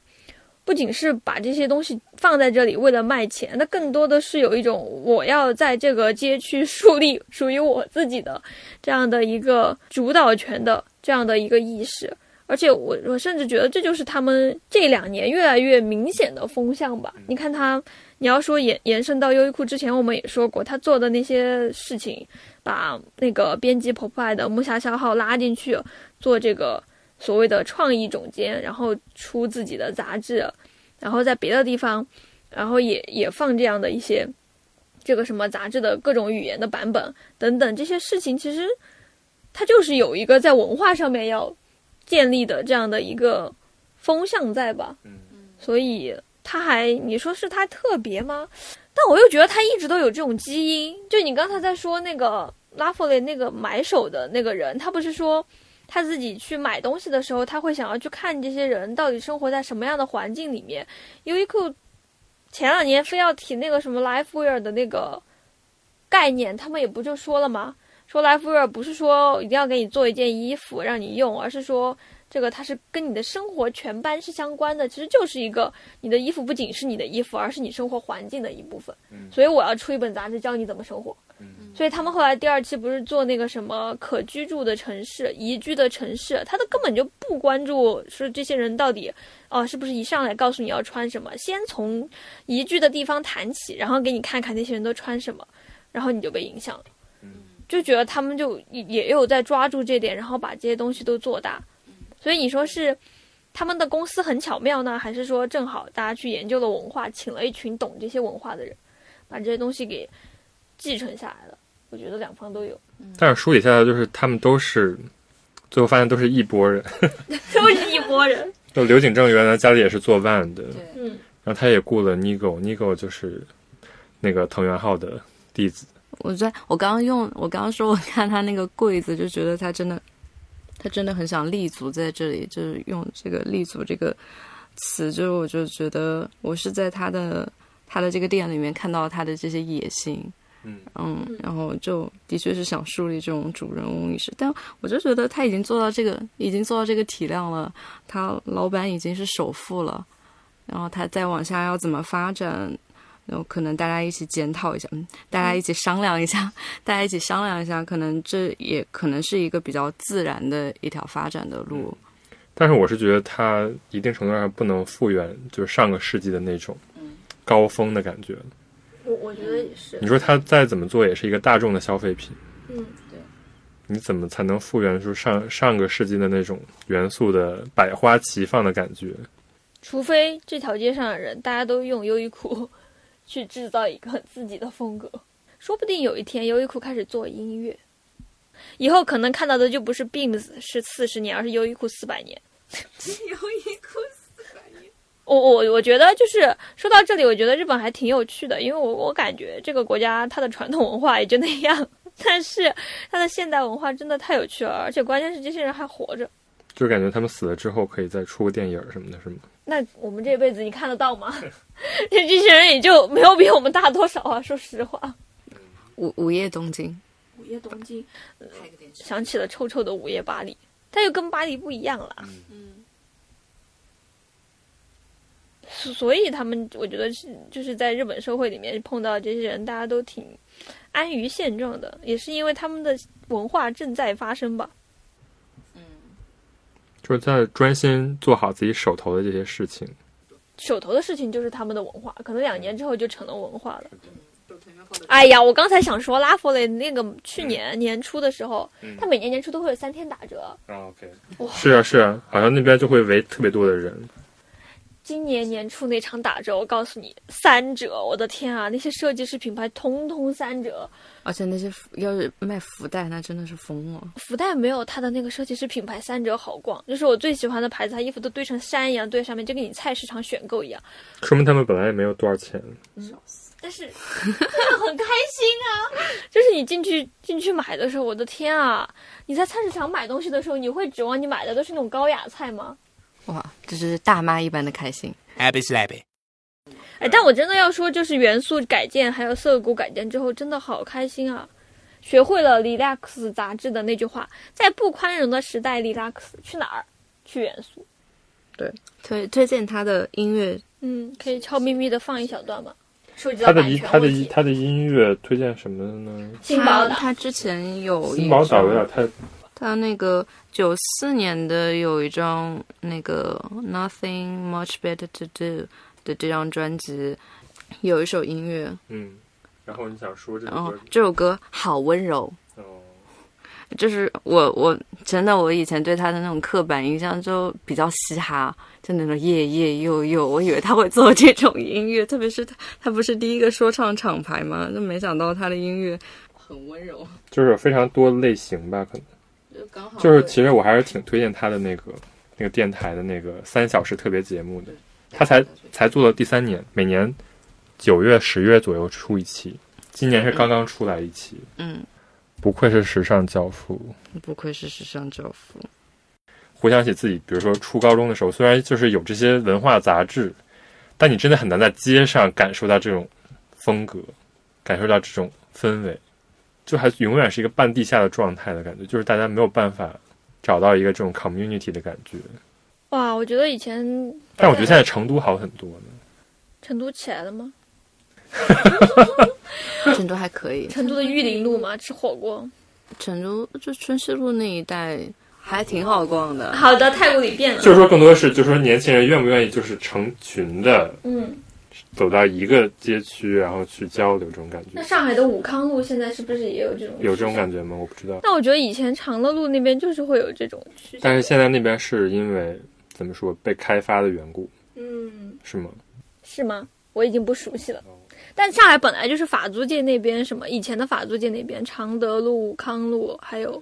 不仅是把这些东西放在这里为了卖钱，那更多的是有一种我要在这个街区树立属于我自己的这样的一个主导权的这样的一个意识。而且我我甚至觉得这就是他们这两年越来越明显的风向吧。你看他，你要说延延伸到优衣库之前，我们也说过他做的那些事情，把那个编辑 Pop 的木下消耗拉进去做这个。所谓的创意总监，然后出自己的杂志，然后在别的地方，然后也也放这样的一些这个什么杂志的各种语言的版本等等这些事情，其实它就是有一个在文化上面要建立的这样的一个风向在吧？嗯所以他还你说是他特别吗？但我又觉得他一直都有这种基因。就你刚才在说那个拉弗雷那个买手的那个人，他不是说。他自己去买东西的时候，他会想要去看这些人到底生活在什么样的环境里面。优衣库前两年非要提那个什么 life wear 的那个概念，他们也不就说了吗？说 life wear 不是说一定要给你做一件衣服让你用，而是说这个它是跟你的生活全班是相关的。其实就是一个你的衣服不仅是你的衣服，而是你生活环境的一部分。所以我要出一本杂志教你怎么生活。所以他们后来第二期不是做那个什么可居住的城市、宜居的城市，他都根本就不关注说这些人到底哦是不是一上来告诉你要穿什么，先从宜居的地方谈起，然后给你看看那些人都穿什么，然后你就被影响了，就觉得他们就也有在抓住这点，然后把这些东西都做大。所以你说是他们的公司很巧妙呢，还是说正好大家去研究了文化，请了一群懂这些文化的人，把这些东西给继承下来了？我觉得两方都有，但是梳理下来就是他们都是，最后发现都是一拨人，都是一拨人。就刘景正原来家里也是做万的，嗯，然后他也雇了 Nigo，Nigo 就是那个藤原浩的弟子。我在我刚刚用我刚刚说，我看他那个柜子，就觉得他真的，他真的很想立足在这里，就是用这个“立足”这个词，就是我就觉得我是在他的他的这个店里面看到他的这些野心。嗯然后就的确是想树立这种主人翁意识，但我就觉得他已经做到这个，已经做到这个体量了，他老板已经是首富了，然后他再往下要怎么发展，然后可能大家一起检讨一下，嗯，大家一起商量一下，大家一起商量一下，可能这也可能是一个比较自然的一条发展的路。但是我是觉得它一定程度上不能复原，就是上个世纪的那种高峰的感觉。我我觉得也是。你说它再怎么做，也是一个大众的消费品。嗯，对。你怎么才能复原出上上个世纪的那种元素的百花齐放的感觉？除非这条街上的人大家都用优衣库去制造一个自己的风格，说不定有一天优衣库开始做音乐，以后可能看到的就不是 Beams 是四十年，而是优衣库四百年。优衣库四百年。我我我觉得就是说到这里，我觉得日本还挺有趣的，因为我我感觉这个国家它的传统文化也就那样，但是它的现代文化真的太有趣了，而且关键是这些人还活着。就感觉他们死了之后可以再出个电影什么的，是吗？那我们这辈子你看得到吗？这这些人也就没有比我们大多少啊！说实话，午午夜东京，午夜东京，想起了臭臭的午夜巴黎，它又跟巴黎不一样了。嗯，所所以他们，我觉得是就是在日本社会里面碰到这些人，大家都挺安于现状的，也是因为他们的文化正在发生吧。就是在专心做好自己手头的这些事情。手头的事情就是他们的文化，可能两年之后就成了文化了。哎呀，我刚才想说拉弗雷那个去年年初的时候，他每年年初都会有三天打折。啊，OK，是啊是啊，好像那边就会围特别多的人。今年年初那场打折，我告诉你三折，我的天啊！那些设计师品牌通通三折，而且那些要是卖福袋，那真的是疯了。福袋没有它的那个设计师品牌三折好逛，就是我最喜欢的牌子，它衣服都堆成山一样堆上面，就跟你菜市场选购一样。说明他们本来也没有多少钱。但是 真的很开心啊！就是你进去进去买的时候，我的天啊！你在菜市场买东西的时候，你会指望你买的都是那种高雅菜吗？哇，这是大妈一般的开心。Happy slappy. 哎，但我真的要说，就是元素改建还有涩谷改建之后，真的好开心啊！学会了《Relax》杂志的那句话：在不宽容的时代，Relax 去哪儿？去元素。对推推荐他的音乐，嗯，可以悄咪咪的放一小段吗？他的版音他的。音他的音乐推荐什么呢？他新宝岛，他之前有一新宝岛有点太他那个九四年的有一张那个 Nothing Much Better to Do 的这张专辑，有一首音乐，嗯。然后你想说这首歌？这首歌好温柔，哦，就是我我真的我以前对他的那种刻板印象就比较嘻哈，就那种夜夜又又，我以为他会做这种音乐，特别是他他不是第一个说唱厂牌嘛，就没想到他的音乐很温柔，就是有非常多类型吧，可能就刚好就是其实我还是挺推荐他的那个那个电台的那个三小时特别节目的，他才才做了第三年，每年九月十月左右出一期，今年是刚刚出来一期，嗯，不愧是时尚教父。不愧是时尚教父，回想起自己，比如说初高中的时候，虽然就是有这些文化杂志，但你真的很难在街上感受到这种风格，感受到这种氛围，就还永远是一个半地下的状态的感觉，就是大家没有办法找到一个这种 community 的感觉。哇，我觉得以前但我觉得现在成都好很多呢。成都起来了吗？成都还可以，成都的玉林路嘛，吃火锅。成都就春熙路那一带还挺好逛的，好的，太古里变了。就是说，更多的是，就是说，年轻人愿不愿意，就是成群的嗯，走到一个街区，然后去交流，这种感觉那觉，上海的武康路现在是不是也有这种？有这种感觉吗？我不知道。那我觉得以前长乐路那边就是会有这种趋势。但是现在那边是因为怎么说被开发的缘故，嗯，是吗？是吗？我已经不熟悉了。但上海本来就是法租界那边，什么以前的法租界那边，常德路、武康路，还有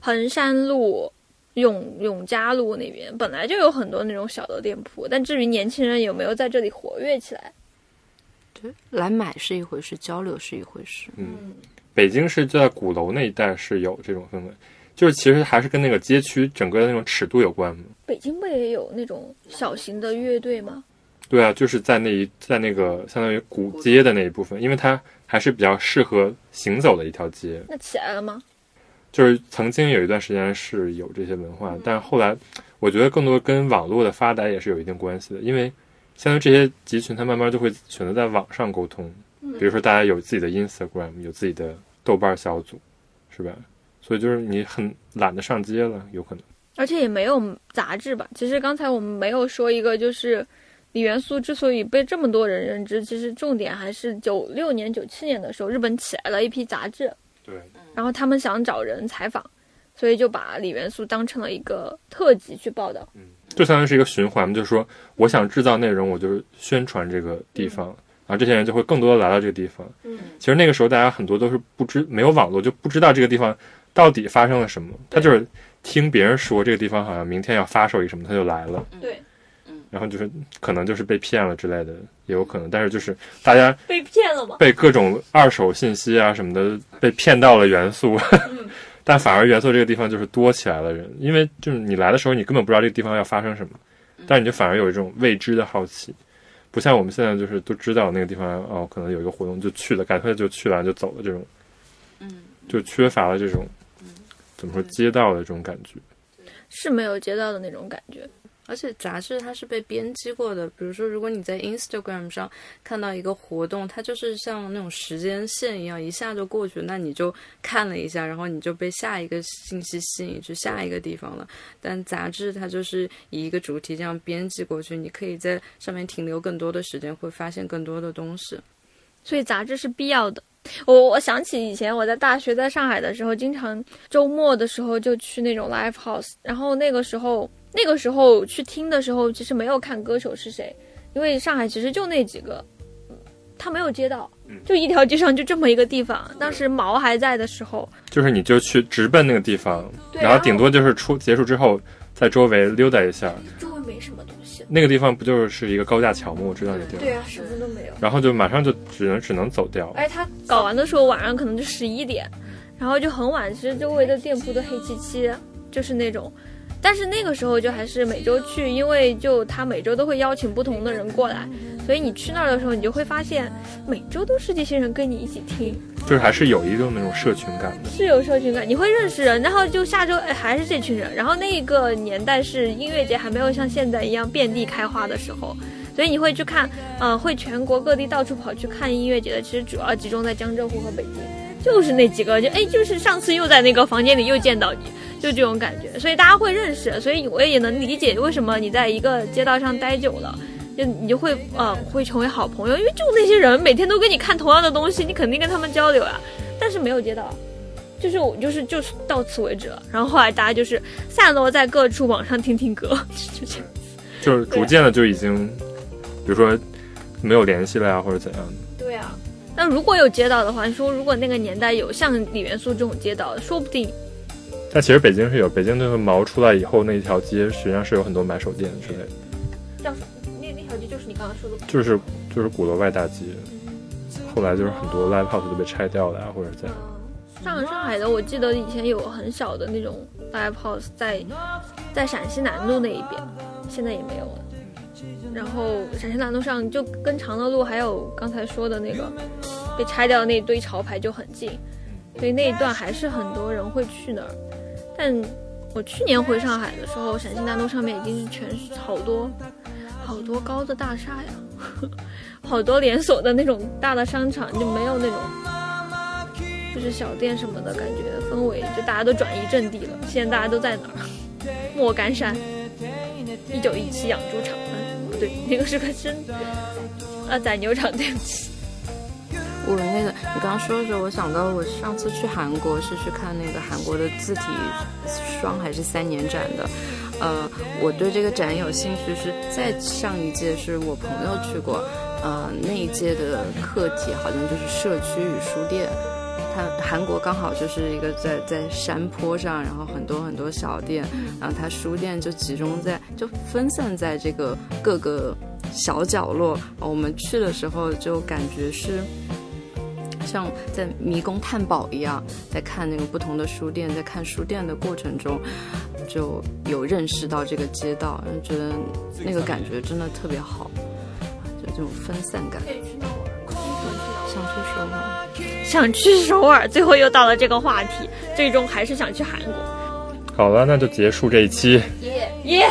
衡山路、永永嘉路那边，本来就有很多那种小的店铺。但至于年轻人有没有在这里活跃起来，对，来买是一回事，交流是一回事。嗯，北京是就在鼓楼那一带是有这种氛围，就是其实还是跟那个街区整个的那种尺度有关嘛。北京不也有那种小型的乐队吗？对啊，就是在那一在那个相当于古街的那一部分，因为它还是比较适合行走的一条街。那起来了吗？就是曾经有一段时间是有这些文化，但后来我觉得更多跟网络的发达也是有一定关系的，因为相当于这些集群，它慢慢就会选择在网上沟通，比如说大家有自己的 Instagram，有自己的豆瓣小组，是吧？所以就是你很懒得上街了，有可能。而且也没有杂志吧。其实刚才我们没有说一个，就是李元素之所以被这么多人认知，其实重点还是九六年、九七年的时候，日本起来了一批杂志，对，然后他们想找人采访，所以就把李元素当成了一个特辑去报道。就相当于是一个循环，就是说我想制造内容，我就是宣传这个地方，然后这些人就会更多的来到这个地方。嗯，其实那个时候大家很多都是不知没有网络，就不知道这个地方到底发生了什么，他就是听别人说这个地方好像明天要发售一个什么，他就来了。对，然后就是可能就是被骗了之类的，也有可能。但是就是大家被骗了吗？被各种二手信息啊什么的被骗到了元素，但反而元素这个地方就是多起来了人，因为就是你来的时候你根本不知道这个地方要发生什么，但你就反而有一种未知的好奇，不像我们现在就是都知道那个地方哦可能有一个活动就去了，赶快就去了就走了这种，嗯，就缺乏了这种怎么说街道的这种感觉。是没有街道的那种感觉。而且杂志它是被编辑过的，比如说，如果你在 Instagram 上看到一个活动，它就是像那种时间线一样，一下就过去，那你就看了一下，然后你就被下一个信息吸引去下一个地方了。但杂志它就是以一个主题这样编辑过去，你可以在上面停留更多的时间，会发现更多的东西。所以杂志是必要的。我我想起以前我在大学在上海的时候，经常周末的时候就去那种 live house，然后那个时候那个时候去听的时候，其实没有看歌手是谁，因为上海其实就那几个，嗯他没有街道，就一条街上就这么一个地方。当时毛还在的时候，就是你就去直奔那个地方，然后顶多就是出结束之后，在周围溜达一下。周围没什么东西。那个地方不就是一个高架桥吗？我知道那地方。对啊，什么都没有。然后就马上就只能只能走掉。哎，他搞完的时候晚上可能就十一点，然后就很晚，其实周围的店铺都黑漆漆，就是那种。但是那个时候就还是每周去，因为就他每周都会邀请不同的人过来，所以你去那儿的时候，你就会发现每周都是这些人跟你一起听，就是还是有一种那种社群感的。是有社群感，你会认识人，然后就下周哎还是这群人，然后那个年代是音乐节还没有像现在一样遍地开花的时候，所以你会去看，呃，会全国各地到处跑去看音乐节的，其实主要集中在江浙沪和北京，就是那几个，就哎就是上次又在那个房间里又见到你，就这种感觉，所以大家会认识，所以我也能理解为什么你在一个街道上待久了。就你就会呃会成为好朋友，因为就那些人每天都跟你看同样的东西，你肯定跟他们交流啊。但是没有街道，就是我就是就是到此为止了。然后后来大家就是散落在各处网上听听歌，就这样。就是逐渐的就已经，比如说没有联系了呀，或者怎样的。那如果有街道的话，你说如果那个年代有像李元素这种街道，说不定但其实北京是有，北京那个毛出来以后那一条街，实际上是有很多买手店之类的，叫什么？那那条街就是你刚刚说的，就是就是鼓楼外大街。后来就是很多 live house 都被拆掉了呀，或者怎样。上上海的，我记得以前有很小的那种 live house 在在陕西南路那一边，现在也没有了。然后陕西南路上就跟长乐路还有刚才说的那个被拆掉的那堆潮牌就很近，所以那一段还是很多人会去那儿。但我去年回上海的时候，陕西南路上面已经是全是好多好多高的大厦呀，好多连锁的那种大的商场，就没有那种就是小店什么的感觉氛围，就大家都转移阵地了。现在大家都在哪儿？莫干山，一九一七养猪场，对，那个是个真啊宰牛场，对不起。我那个你刚刚说的时候，我想到我上次去韩国是去看那个韩国的字体双还是三年展的，呃，我对这个展有兴趣是在上一届是我朋友去过，呃，那一届的课题好像就是社区与书店。它韩国刚好就是一个在在山坡上，然后很多很多小店，然后它书店就集中在就分散在这个各个小角落。我们去的时候就感觉是。像在迷宫探宝一样，在看那个不同的书店，在看书店的过程中，就有认识到这个街道，然后觉得那个感觉真的特别好，就这种分散感。想去首尔，想去首尔，最后又到了这个话题，最终还是想去韩国。好了，那就结束这一期。耶耶。